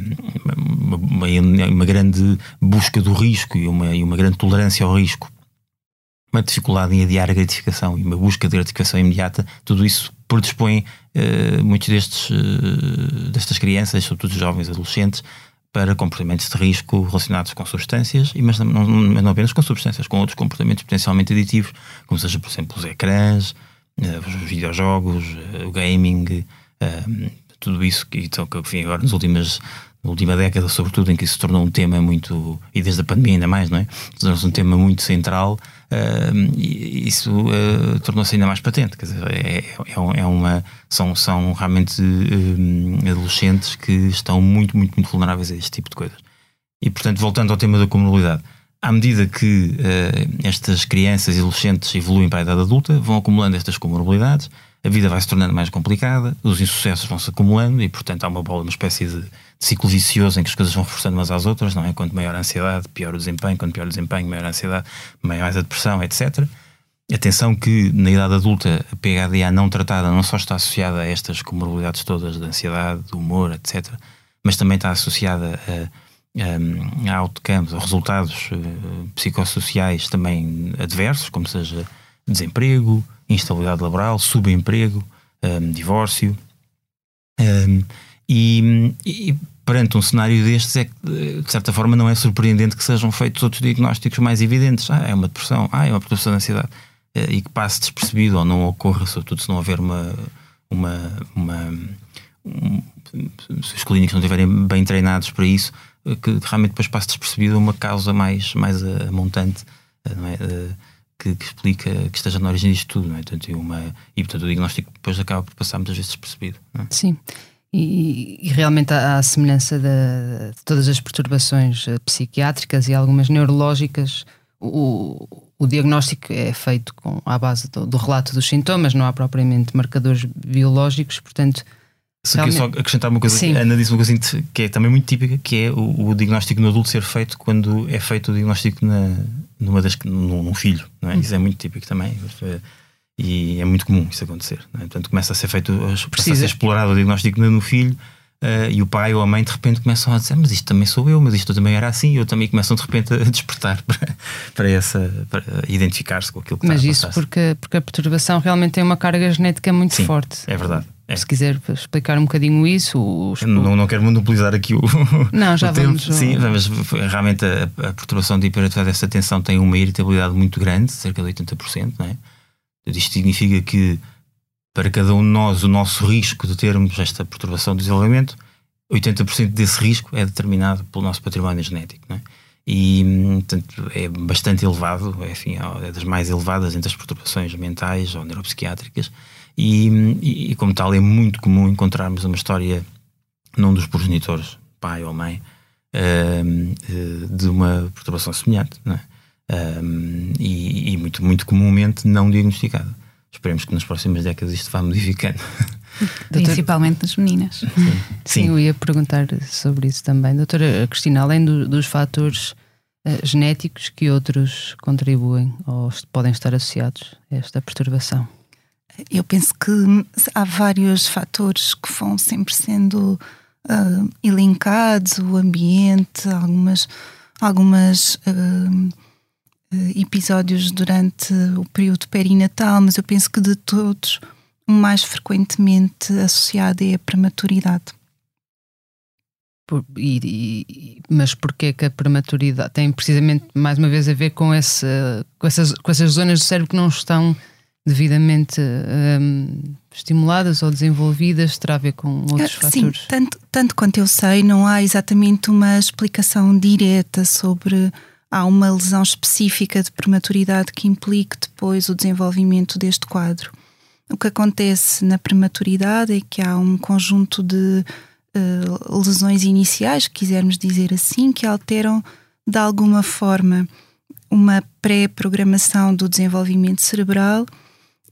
uma, uma, grande busca do risco e uma, e uma grande tolerância ao risco, uma dificuldade em adiar a gratificação e uma busca de gratificação imediata, tudo isso predispõe uh, muitos destes, uh, destas crianças, sobretudo jovens adolescentes, para comportamentos de risco relacionados com substâncias, mas não, não, apenas com substâncias, com outros comportamentos potencialmente aditivos, como seja, por exemplo, os ecrãs, uh, os videojogos, o gaming, tudo isso que, então, que enfim, agora nas últimas na última década, sobretudo, em que isso se tornou um tema muito, e desde a pandemia ainda mais, não é? Tornou-se um tema muito central uh, e isso uh, tornou-se ainda mais patente. Quer dizer, é, é, é uma, são, são realmente uh, adolescentes que estão muito, muito, muito vulneráveis a este tipo de coisas. E, portanto, voltando ao tema da comunidade, à medida que estas crianças e adolescentes evoluem para a idade adulta, vão acumulando estas comorbilidades a vida vai se tornando mais complicada, os insucessos vão se acumulando e, portanto, há uma bola, uma espécie de, de ciclo vicioso em que as coisas vão reforçando umas às outras, não é? Quanto maior a ansiedade, pior o desempenho, quanto pior o desempenho, maior a ansiedade, maior a depressão, etc. Atenção que na idade adulta a PHDA não tratada não só está associada a estas comorbilidades todas de ansiedade, do humor, etc., mas também está associada a, a, a outcomes, a resultados uh, psicossociais também adversos, como seja desemprego, instabilidade laboral, subemprego, um, divórcio. Um, e, e, perante um cenário destes, é de certa forma, não é surpreendente que sejam feitos outros diagnósticos mais evidentes. Ah, é uma depressão, ah, é uma perturbação de ansiedade. Eh, e que passe despercebido ou não ocorra, sobretudo se não houver uma. uma, uma um, se os clínicos não estiverem bem treinados para isso, eh, que realmente depois passe despercebido uma causa mais, mais amontante, eh, não é? Que, que, explica que esteja na origem disto tudo, não é? Portanto, uma, e portanto o diagnóstico depois acaba por passar muitas vezes despercebido. É? Sim. E, e, realmente há a semelhança de, de, todas as perturbações eh, psiquiátricas e algumas neurológicas, o, o diagnóstico é feito com, à base do, do, relato dos sintomas, não há propriamente marcadores biológicos, portanto. Se realmente... só acrescentar uma coisa, Sim. Ana disse uma coisa que é também muito típica, que é o, o, diagnóstico no adulto ser feito quando é feito o diagnóstico na, numa das, num, num filho. Não é? Hum. Isso é muito típico também. E é muito comum isso acontecer. É? Portanto, começa a ser feito, precisa a ser explorado o diagnóstico no filho. Uh, e o pai ou a mãe de repente começam a dizer mas isto também sou eu, mas isto também era assim e eu também começam de repente a [laughs] despertar para, para essa para identificar-se com aquilo que mas isso porque, porque a perturbação realmente tem uma carga genética muito Sim, forte é verdade é. Se quiser explicar um bocadinho isso. Os... Não, não quero monopolizar aqui o. [laughs] Não, já o vamos. Tempo. Sim, mas realmente a, a perturbação de hiperatividade dessa tensão tem uma irritabilidade muito grande, cerca de 80%. Não é? Isto significa que para cada um de nós o nosso risco de termos esta perturbação do desenvolvimento, 80% desse risco é determinado pelo nosso património genético. É? E, portanto, é bastante elevado, é, enfim, é das mais elevadas entre as perturbações mentais ou neuropsiquiátricas e, e, e, como tal, é muito comum encontrarmos uma história num dos progenitores, pai ou mãe, uh, de uma perturbação semelhante, é? uh, e, e, muito, muito comumente não diagnosticada. Esperemos que nas próximas décadas isto vá modificando. [laughs] Principalmente nas meninas. Sim. Sim. Sim, eu ia perguntar sobre isso também. Doutora Cristina, além do, dos fatores uh, genéticos, que outros contribuem ou podem estar associados a esta perturbação? Eu penso que há vários fatores que vão sempre sendo uh, elencados, o ambiente, algumas, algumas uh, episódios durante o período perinatal, mas eu penso que de todos o mais frequentemente associado é a prematuridade. Por, e, e, mas porquê que a prematuridade tem precisamente mais uma vez a ver com, esse, com, essas, com essas zonas do cérebro que não estão devidamente um, estimuladas ou desenvolvidas terá a ver com outros ah, Sim, fatores? Tanto, tanto quanto eu sei, não há exatamente uma explicação direta sobre. Há uma lesão específica de prematuridade que implique depois o desenvolvimento deste quadro. O que acontece na prematuridade é que há um conjunto de uh, lesões iniciais, quisermos dizer assim, que alteram de alguma forma uma pré-programação do desenvolvimento cerebral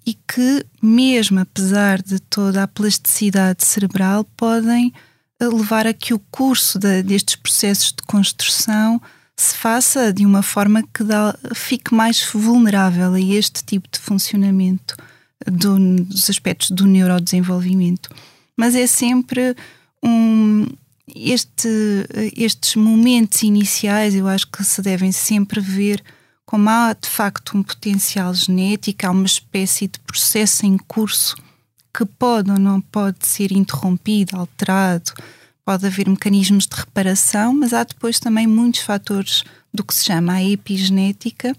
e que, mesmo apesar de toda a plasticidade cerebral, podem eh, levar a que o curso de, destes processos de construção se faça de uma forma que dá, fique mais vulnerável a este tipo de funcionamento do, dos aspectos do neurodesenvolvimento. Mas é sempre um. Este, estes momentos iniciais eu acho que se devem sempre ver como há de facto um potencial genético, há uma espécie de processo em curso que pode ou não pode ser interrompido, alterado, pode haver mecanismos de reparação, mas há depois também muitos fatores do que se chama a epigenética,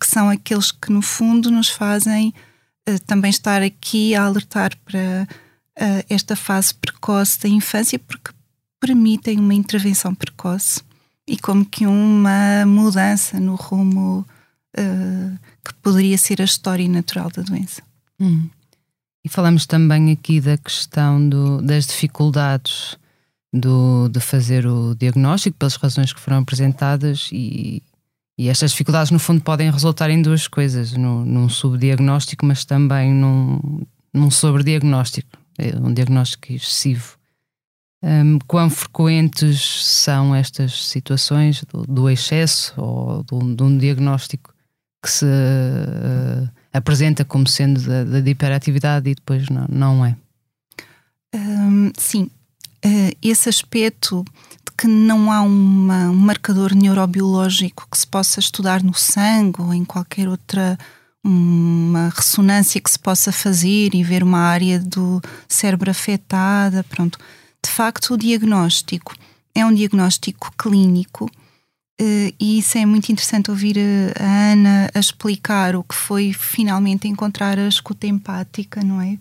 que são aqueles que no fundo nos fazem uh, também estar aqui a alertar para uh, esta fase precoce da infância, porque permitem uma intervenção precoce e como que uma mudança no rumo uh, que poderia ser a história natural da doença. Hum. E falamos também aqui da questão do, das dificuldades do, de fazer o diagnóstico, pelas razões que foram apresentadas, e, e estas dificuldades, no fundo, podem resultar em duas coisas: no, num subdiagnóstico, mas também num, num sobrediagnóstico, é um diagnóstico excessivo. Um, quão frequentes são estas situações do, do excesso ou do, de um diagnóstico que se uh, apresenta como sendo da, da hiperatividade e depois não, não é? Um, sim, uh, esse aspecto de que não há uma, um marcador neurobiológico que se possa estudar no sangue ou em qualquer outra uma ressonância que se possa fazer e ver uma área do cérebro afetada, pronto. De facto, o diagnóstico é um diagnóstico clínico Uh, e isso é muito interessante ouvir a, a, Ana a explicar o que foi finalmente encontrar a escuta empática, não é?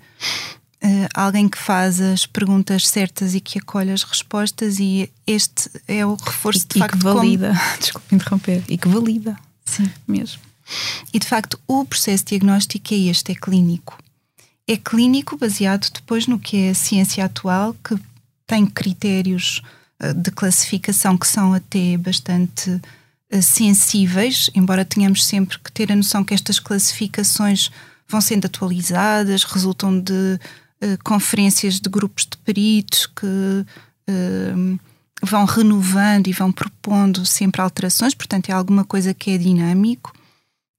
Uh, alguém que faz as perguntas certas e que acolhe as respostas, e este é o reforço e, de facto. E que valida, [laughs] como... desculpe interromper, e que valida. Sim. Mesmo. E de facto, o processo diagnóstico é este, é clínico. É clínico baseado depois no que é a ciência atual, que tem critérios eh, de classificação que são até bastante eh, sensíveis, embora tenhamos sempre que ter a noção que estas classificações vão sendo atualizadas, resultam de uh, conferências de grupos de peritos que vão renovando e vão propondo sempre alterações, portanto é alguma coisa que é dinâmico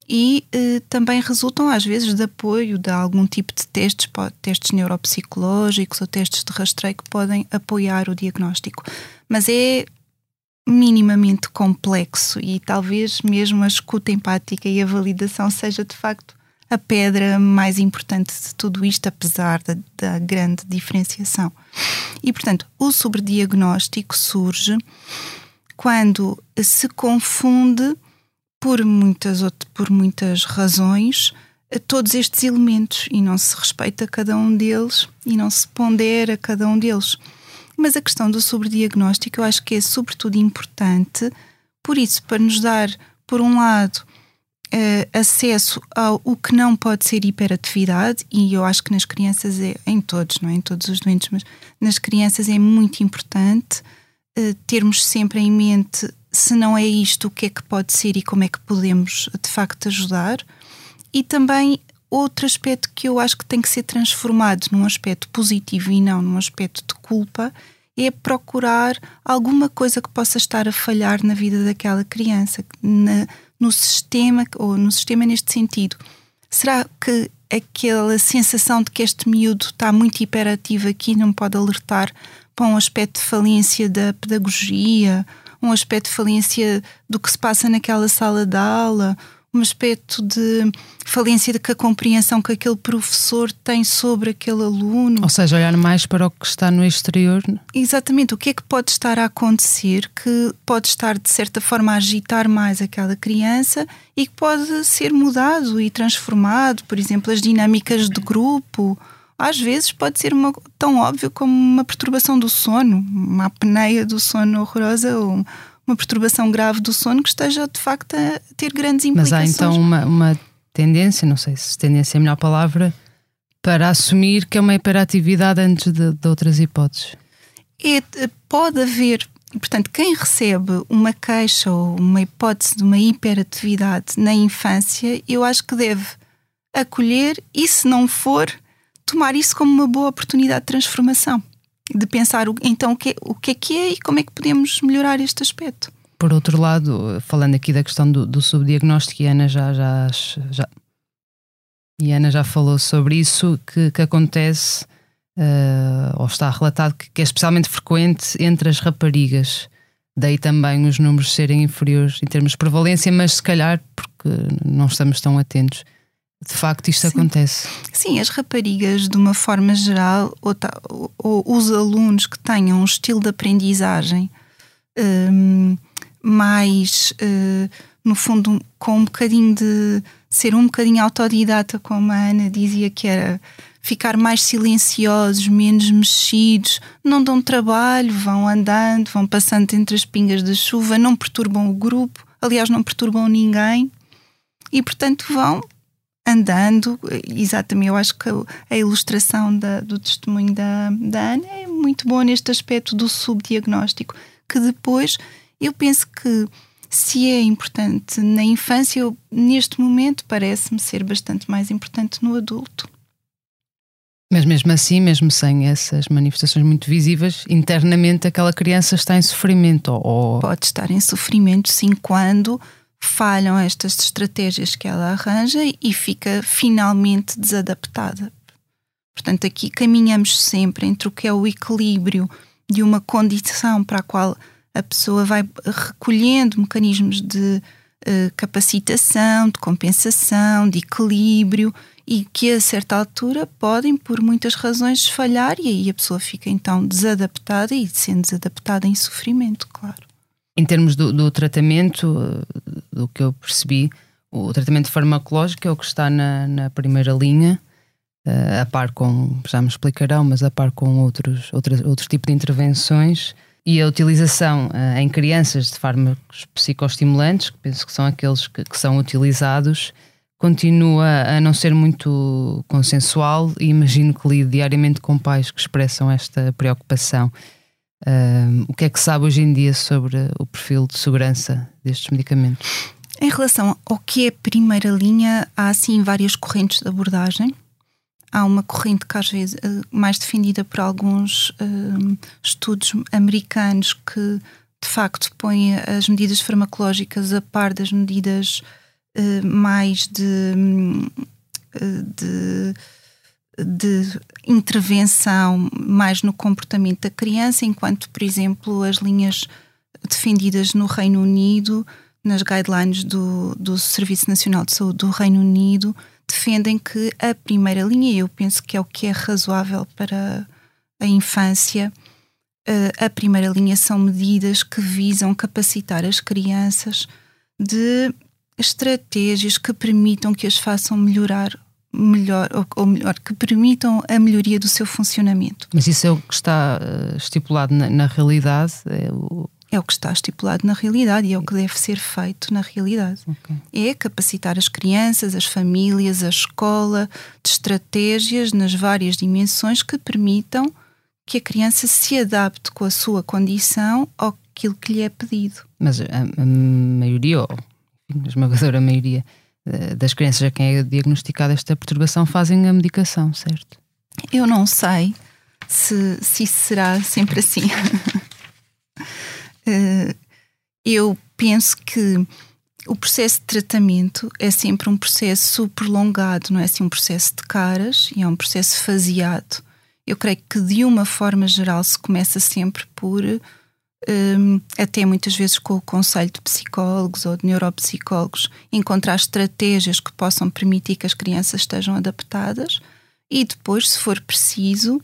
e eh, também resultam às vezes de apoio de algum tipo de testes, testes neuropsicológicos ou testes de rastreio que podem apoiar o diagnóstico. Mas é minimamente complexo e talvez mesmo a escuta empática e a validação seja de facto a pedra mais importante de tudo isto, apesar da, da grande diferenciação. E portanto, o sobrediagnóstico surge quando se confunde por muitas, por muitas razões, todos estes elementos e não se respeita cada um deles e não se pondera cada um deles. Mas a questão do sobrediagnóstico eu acho que é sobretudo importante, por isso, para nos dar, por um lado, Uh, acesso ao o que não pode ser hiperatividade e eu acho que nas crianças é em todos, não é? em todos os doentes, mas nas crianças é muito importante uh, termos sempre em mente se não é isto, o que é que pode ser e como é que podemos de facto ajudar. E também outro aspecto que eu acho que tem que ser transformado num aspecto positivo e não num aspecto de culpa é procurar alguma coisa que possa estar a falhar na vida daquela criança, na, no sistema, ou no sistema neste sentido. Será que aquela sensação de que este miúdo está muito hiperativo aqui não pode alertar para um aspecto de falência da pedagogia um aspecto de falência do que se passa naquela sala de aula, um aspecto de falência de que a compreensão que aquele professor tem sobre aquele aluno. Ou seja, olhar mais para o que está no exterior. Exatamente, o que é que pode estar a acontecer que pode estar de certa forma a agitar mais aquela criança e que pode ser mudado e transformado, por exemplo, as dinâmicas de grupo às vezes pode ser uma, tão óbvio como uma perturbação do sono, uma apneia do sono horrorosa ou uma perturbação grave do sono que esteja de facto a ter grandes implicações. Mas há então uma, uma tendência, não sei se tendência é a melhor palavra, para assumir que é uma hiperatividade antes de, de outras hipóteses. É, pode haver, portanto, quem recebe uma queixa ou uma hipótese de uma hiperatividade na infância, eu acho que deve acolher e, se não for, tomar isso como uma boa oportunidade de transformação, de pensar então o que, o que é que é e como é que podemos melhorar este aspecto. Por outro lado, falando aqui da questão do, do subdiagnóstico, e Ana já, já, já, e Ana já falou sobre isso, que, que acontece, uh, ou está relatado, que, que, é especialmente frequente entre as raparigas. Daí também os números serem inferiores em termos de prevalência, mas se calhar porque não estamos tão atentos. De facto, isto Sim. acontece. Sim, as raparigas, de uma forma geral, ou, ou, ou os alunos que tenham um estilo de aprendizagem um, mais, uh, no fundo, com um bocadinho de ser um bocadinho autodidata, como a Ana dizia que era ficar mais silenciosos, menos mexidos, não dão trabalho, vão andando, vão passando entre as pingas da chuva, não perturbam o grupo, aliás, não perturbam ninguém e, portanto, vão andando. Exatamente, eu acho que a ilustração da, do testemunho da, da Ana é muito boa neste aspecto do subdiagnóstico, que depois eu penso que se é importante na infância, eu, neste momento parece-me ser bastante mais importante no adulto. Mas mesmo assim, mesmo sem essas manifestações muito visíveis, internamente aquela criança está em sofrimento? Ou... Pode estar em sofrimento, sim, quando falham estas estratégias que ela arranja e fica finalmente desadaptada. Portanto, aqui caminhamos sempre entre o que é o equilíbrio de uma condição para a qual a pessoa vai recolhendo mecanismos de uh, capacitação, de compensação, de equilíbrio e que a certa altura podem, por muitas razões, falhar e aí a pessoa fica então desadaptada e sendo desadaptada em sofrimento, claro. Em termos do, do tratamento, do que eu percebi, o tratamento farmacológico é o que está na, na primeira linha, uh, a par com, já me explicarão, mas a par com outros, outros, outros tipos de intervenções e a utilização uh, em crianças de fármacos psicoestimulantes, que penso que são aqueles que, que, são utilizados, continua a não ser muito consensual e imagino que lido diariamente com pais que expressam esta preocupação. O que é que sabe hoje em dia sobre o perfil de segurança destes medicamentos? Em relação ao que é primeira linha, há sim várias correntes de abordagem há uma corrente que às vezes uh, mais defendida por alguns uh, estudos americanos que de facto põe as medidas farmacológicas a par das medidas uh, mais de, de, de, intervenção mais no comportamento da criança, enquanto, por exemplo, as linhas defendidas no Reino Unido, nas guidelines do, do Serviço Nacional de Saúde do Reino Unido, defendem que a primeira linha, eu penso que é o que é razoável para a infância, eh, a primeira linha são medidas que visam capacitar as crianças de estratégias que permitam que as façam melhorar melhor ou, ou, melhor que permitam a melhoria do seu funcionamento. Mas isso é o que está uh, estipulado na, na realidade, é o, é o que está estipulado na realidade e é o que deve ser feito na realidade. Okay. É capacitar as crianças, as famílias, a escola de estratégias nas várias dimensões que permitam que a criança se adapte com a sua condição ao aquilo que lhe é pedido. Mas a, a maioria, ou a esmagadora maioria eh, das crianças a quem é diagnosticada esta perturbação fazem a medicação, certo? Eu não sei se, se isso será sempre assim. [laughs] Eh, eu penso que o processo de tratamento é sempre um processo prolongado, não é assim um processo de caras e é um processo faseado. Eu creio que de uma forma geral se começa sempre por um, até muitas vezes com o conselho de psicólogos ou de neuropsicólogos, encontrar estratégias que possam permitir que as crianças estejam adaptadas e depois, se for preciso,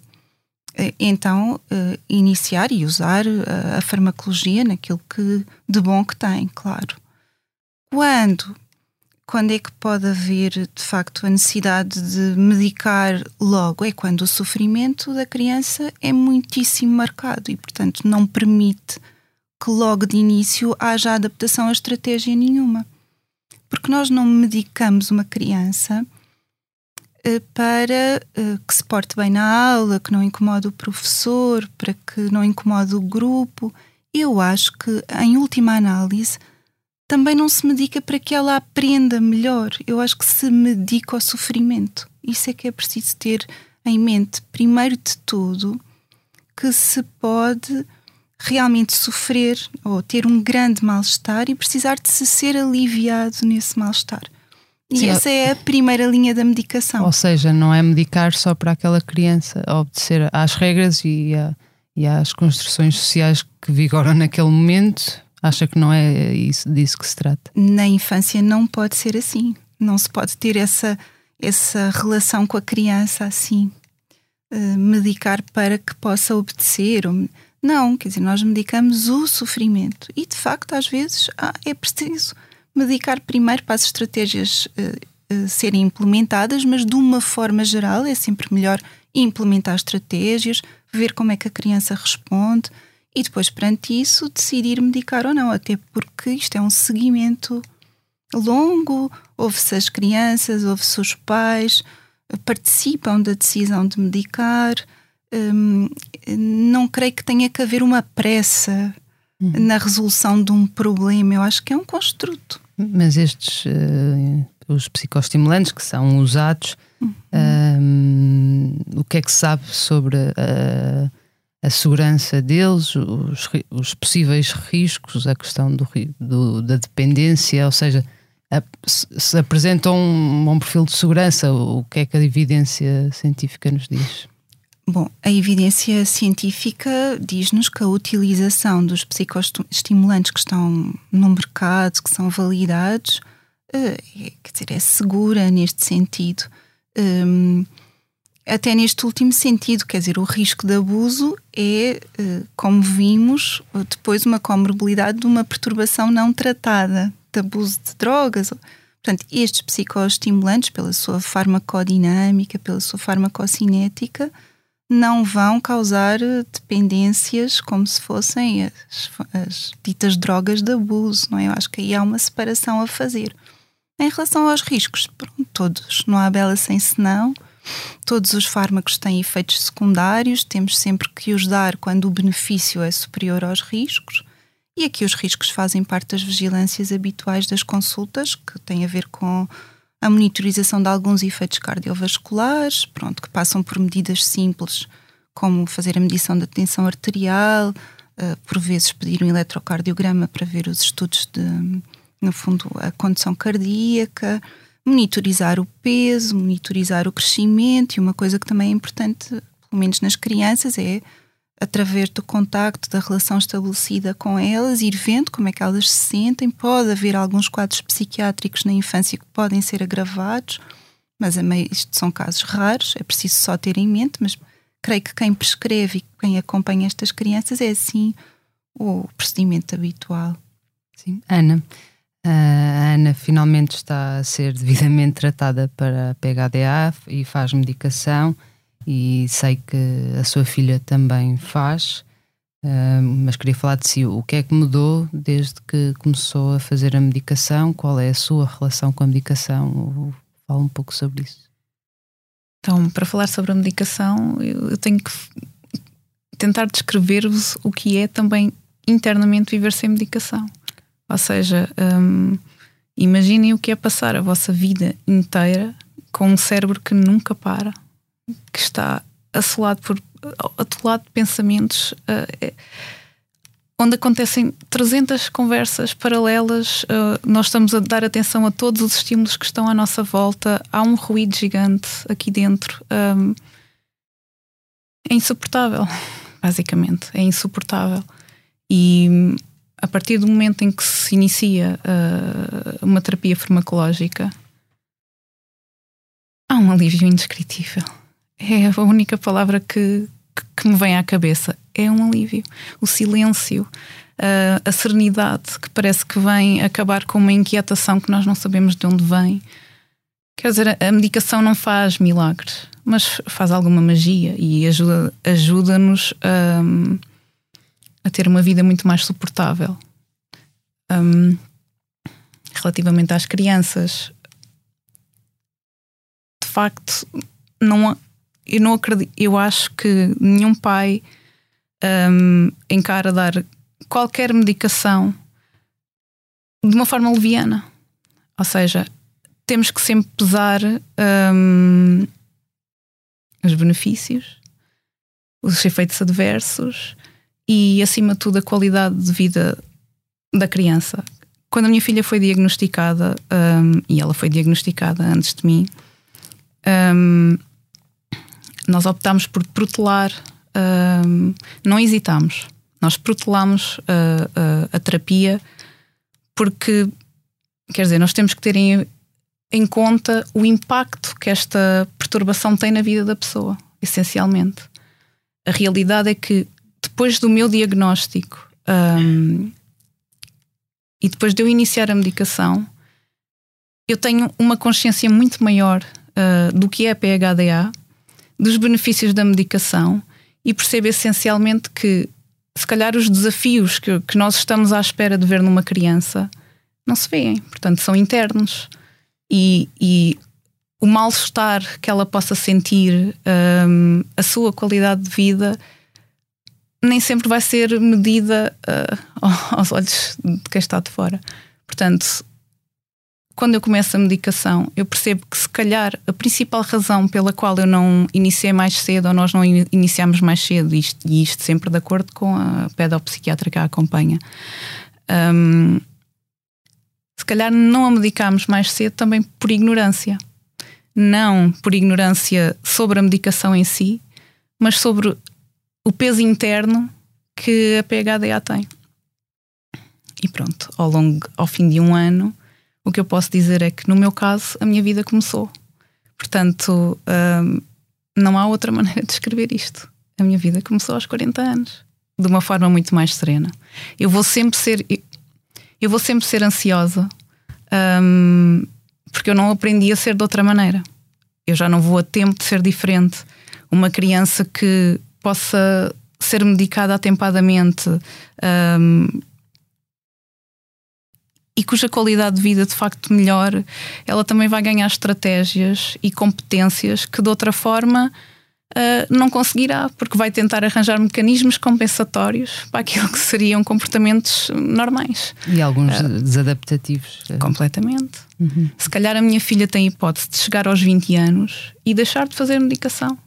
eh, então uh, iniciar e usar a, a farmacologia naquilo que de bom que tem, claro. Quando quando é que pode haver de facto a necessidade de medicar logo? É quando o sofrimento da criança é muitíssimo marcado e, portanto, não permite que logo de início haja adaptação a estratégia nenhuma. Porque nós não medicamos uma criança eh, para eh, que se porte bem na aula, que não incomode o professor, para que não incomode o grupo. Eu acho que, em última análise, também não se medica para que ela aprenda melhor. Eu acho que se medica ao sofrimento. Isso é que é preciso ter em mente, primeiro de tudo, que se pode realmente sofrer ou ter um grande mal-estar e precisar de se ser aliviado nesse mal-estar. E Sim, essa é a primeira linha da medicação. Ou seja, não é medicar só para aquela criança, obedecer às regras e, a, e às construções sociais que vigoram naquele momento. Acha que não é isso, disso que se trata? Na infância não pode ser assim. Não se pode ter essa, essa relação com a criança assim. Uh, medicar para que possa obedecer. Não, quer dizer, nós medicamos o sofrimento. E de facto, às vezes, ah, é preciso medicar primeiro para as estratégias uh, uh, serem implementadas, mas de uma forma geral é sempre melhor implementar estratégias, ver como é que a criança responde e depois, perante isso, decidir medicar ou não, até porque isto é um seguimento longo, ouve-se as crianças, ouve-se os pais, participam da decisão de medicar. Hum, não creio que tenha que haver uma pressa uhum. na resolução de um problema. Eu acho que é um construto. Mas estes, uh, os psicoestimulantes que são usados, uhum. um, o que é que se sabe sobre a, a segurança deles, os, os, possíveis riscos, a questão do, do, da dependência, ou seja, a, se apresentam um, um perfil de segurança, o que é que a evidência científica nos diz? Bom, a evidência científica diz-nos que a utilização dos psicoestimulantes que estão no mercado, que são validados, eh, é, quer dizer, é segura neste sentido. Um, até neste último sentido, quer dizer, o risco de abuso é, eh, como vimos, depois uma comorbilidade de uma perturbação não tratada, de abuso de drogas. Portanto, estes psicoestimulantes, pela sua farmacodinâmica, pela sua farmacocinética, não vão causar dependências como se fossem as, as, ditas drogas de abuso, não é? Eu acho que aí há uma separação a fazer. Em relação aos riscos, pronto, todos, não há bela sem senão, todos os fármacos têm efeitos secundários, temos sempre que os dar quando o benefício é superior aos riscos. E aqui os riscos fazem parte das vigilâncias habituais das consultas, que têm a ver com a monitorização de alguns efeitos cardiovasculares, pronto, que passam por medidas simples, como fazer a medição da tensão arterial, uh, por vezes pedir um eletrocardiograma para ver os estudos de, no fundo, a condição cardíaca, monitorizar o peso, monitorizar o crescimento, e uma coisa que também é importante, pelo menos nas crianças, é através do contacto, da relação estabelecida com elas, ir vendo como é que elas se sentem. Pode haver alguns quadros psiquiátricos na infância que podem ser agravados, mas isto são casos raros, é preciso só ter em mente, mas creio que quem prescreve e quem acompanha estas crianças é assim o procedimento habitual. Sim. Ana, a Ana finalmente está a ser devidamente tratada para PHDA e faz medicação e sei que a sua filha também faz, mas queria falar de si. O que é que mudou desde que começou a fazer a medicação? Qual é a sua relação com a medicação? Fala um pouco sobre isso. Então, para falar sobre a medicação, eu tenho que tentar descrever-vos o que é também internamente viver sem medicação. Ou seja, um, imaginem o que é passar a vossa vida inteira com um cérebro que nunca para, que está assolado por atolado de pensamentos uh, onde acontecem 300 conversas paralelas, uh, nós estamos a dar atenção a todos os estímulos que estão à nossa volta, há um ruído gigante aqui dentro. Um, é insuportável, [laughs] basicamente, é insuportável. E a partir do momento em que se inicia uh, uma terapia farmacológica, há um alívio indescritível é a única palavra que, que, me vem à cabeça. É um alívio. O silêncio, a, a serenidade que parece que vem acabar com uma inquietação que nós não sabemos de onde vem. Quer dizer, a medicação não faz milagres, mas faz alguma magia e ajuda-nos ajuda a, a ter uma vida muito mais suportável. Um, relativamente às crianças, de facto, não, eu não acredito, eu acho que nenhum pai um, encara dar qualquer medicação de uma forma leviana. Ou seja, temos que sempre pesar um, os benefícios, os efeitos adversos e, acima de tudo, a qualidade de vida da criança. Quando a minha filha foi diagnosticada, um, e ela foi diagnosticada antes de mim, um, nós optámos por protelar, um, não hesitámos, nós protelámos a, a, a, terapia porque, quer dizer, nós temos que ter em, em conta o impacto que esta perturbação tem na vida da pessoa, essencialmente. A realidade é que depois do meu diagnóstico um, e depois de eu iniciar a medicação, eu tenho uma consciência muito maior uh, do que é a PHDA, dos benefícios da medicação e percebo essencialmente que, se calhar, os desafios que, que nós estamos à espera de ver numa criança não se veem, portanto, são internos. E, e o mal-estar que ela possa sentir, um, a sua qualidade de vida, nem sempre vai ser medida uh, [laughs] aos olhos de quem está de fora. Portanto, quando eu começo a medicação, eu percebo que se calhar a principal razão pela qual eu não iniciei mais cedo ou nós não iniciamos mais cedo, isto, e isto sempre de acordo com a pedopsiquiatra que a acompanha, um, se calhar não a medicamos mais cedo também por ignorância. Não por ignorância sobre a medicação em si, mas sobre o peso interno que a PHDA tem. E pronto, ao longo, ao fim de um ano, o que eu posso dizer é que no meu caso a minha vida começou. Portanto, hum, não há outra [laughs] maneira de escrever isto. A minha vida começou aos 40 anos, de uma forma muito mais serena. Eu vou sempre ser eu vou sempre ser ansiosa um, porque eu não aprendi a ser de outra maneira. Eu já não vou a tempo de ser diferente. Uma criança que possa ser medicada atempadamente um, e cuja qualidade de vida de facto melhore, ela também vai ganhar estratégias e competências que de outra forma uh, não conseguirá, porque vai tentar arranjar mecanismos compensatórios para aquilo que seriam comportamentos normais. E alguns uh, desadaptativos. Completamente. Uhum. Se calhar a minha filha tem hipótese de chegar aos 20 anos e deixar de fazer medicação.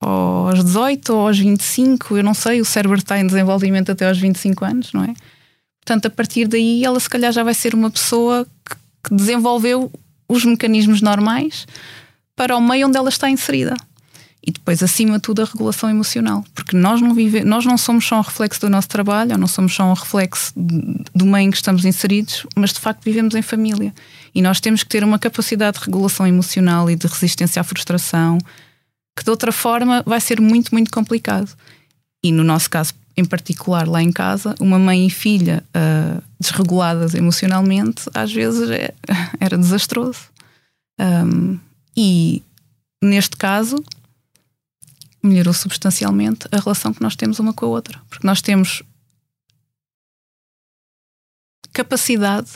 Aos 18 ou aos 25, eu não sei, o cérebro está em desenvolvimento até aos 25 anos, não é? Portanto, a partir daí, ela se calhar já vai ser uma pessoa que, que desenvolveu os mecanismos normais para o meio onde ela está inserida. E depois, acima de tudo, a regulação emocional. Porque nós não, vive, nós não somos só um reflexo do nosso trabalho, ou não somos só um reflexo do meio em que estamos inseridos, mas de facto vivemos em família. E nós temos que ter uma capacidade de regulação emocional e de resistência à frustração, que de outra forma vai ser muito, muito complicado. E no nosso caso em particular, lá em casa, uma mãe e filha uh, desreguladas emocionalmente, às vezes é, [laughs] era desastroso. Um, e neste caso, melhorou substancialmente a relação que nós temos uma com a outra. Porque nós temos capacidade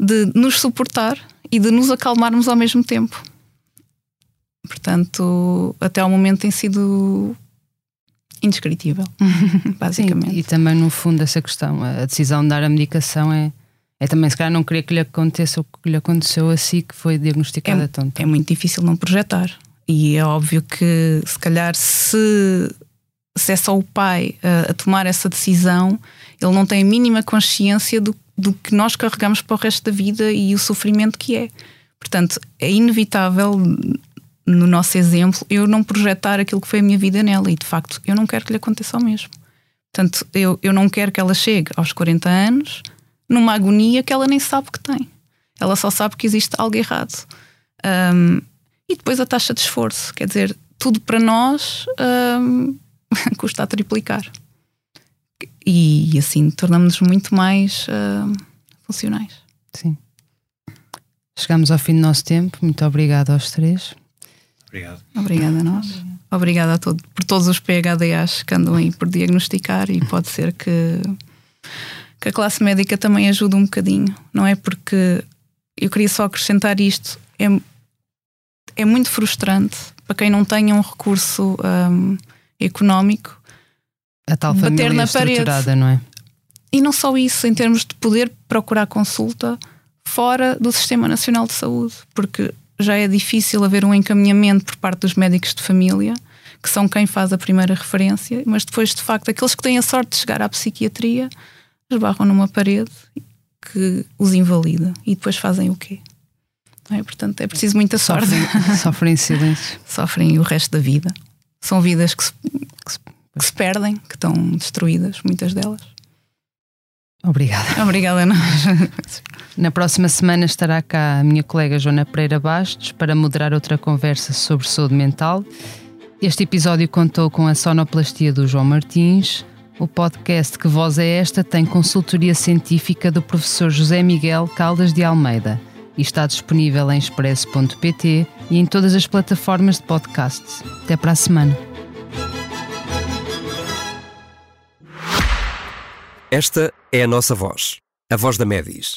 de nos suportar e de nos acalmarmos ao mesmo tempo. Portanto, até ao momento tem sido indescritível, [laughs] basicamente. Sim, e também, no fundo, essa questão, a decisão de dar a medicação é, é também, se calhar, não querer que lhe aconteça o que lhe aconteceu a si, que foi diagnosticada é, tonta. É muito difícil não projetar. E é óbvio que, se calhar, se, se é só o pai a, a tomar essa decisão, ele não tem a mínima consciência do, do que nós carregamos para o resto da vida e o sofrimento que é. Portanto, é inevitável, no nosso exemplo, eu não projetar aquilo que foi a minha vida nela e, de facto, eu não quero que lhe aconteça o mesmo. Portanto, eu, eu não quero que ela chegue aos 40 anos numa agonia que ela nem sabe que tem. Ela só sabe que existe algo errado. Um, e depois a taxa de esforço, quer dizer, tudo para nós um, [laughs] custa a triplicar. E assim tornamos-nos muito mais uh, funcionais. Sim. Chegamos ao fim do nosso tempo. Muito obrigada aos três. Obrigado. Obrigada a nós. Obrigada a todo, por todos os PHDAs que andam aí por diagnosticar e pode ser que, que a classe médica também ajude um bocadinho. Não é porque eu queria só acrescentar isto. É, é muito frustrante para quem não tenha um recurso um, económico. A tal bater na parede. não é? E não só isso, em termos de poder procurar consulta fora do Sistema Nacional de Saúde, porque já é difícil haver um encaminhamento por parte dos médicos de família que são quem faz a primeira referência, mas depois, de facto, aqueles que têm a sorte de chegar à psiquiatria esbarram numa parede que os invalida e depois fazem o quê? É? Portanto, é preciso muita sorte. Sofrem, [laughs] sofrem em silêncio. Sofrem o resto da vida. São vidas que se, que se, que se perdem, que estão destruídas, muitas delas. Obrigada. Obrigada a nós. [laughs] Na próxima semana estará cá a minha colega Joana Pereira Bastos para moderar outra conversa sobre saúde mental. Este episódio contou com a sonoplastia do João Martins. O podcast Que Voz é Esta tem consultoria científica do professor José Miguel Caldas de Almeida e está disponível em expresso.pt e em todas as plataformas de podcast. Até para a semana. Esta é a nossa voz, a voz da Medis,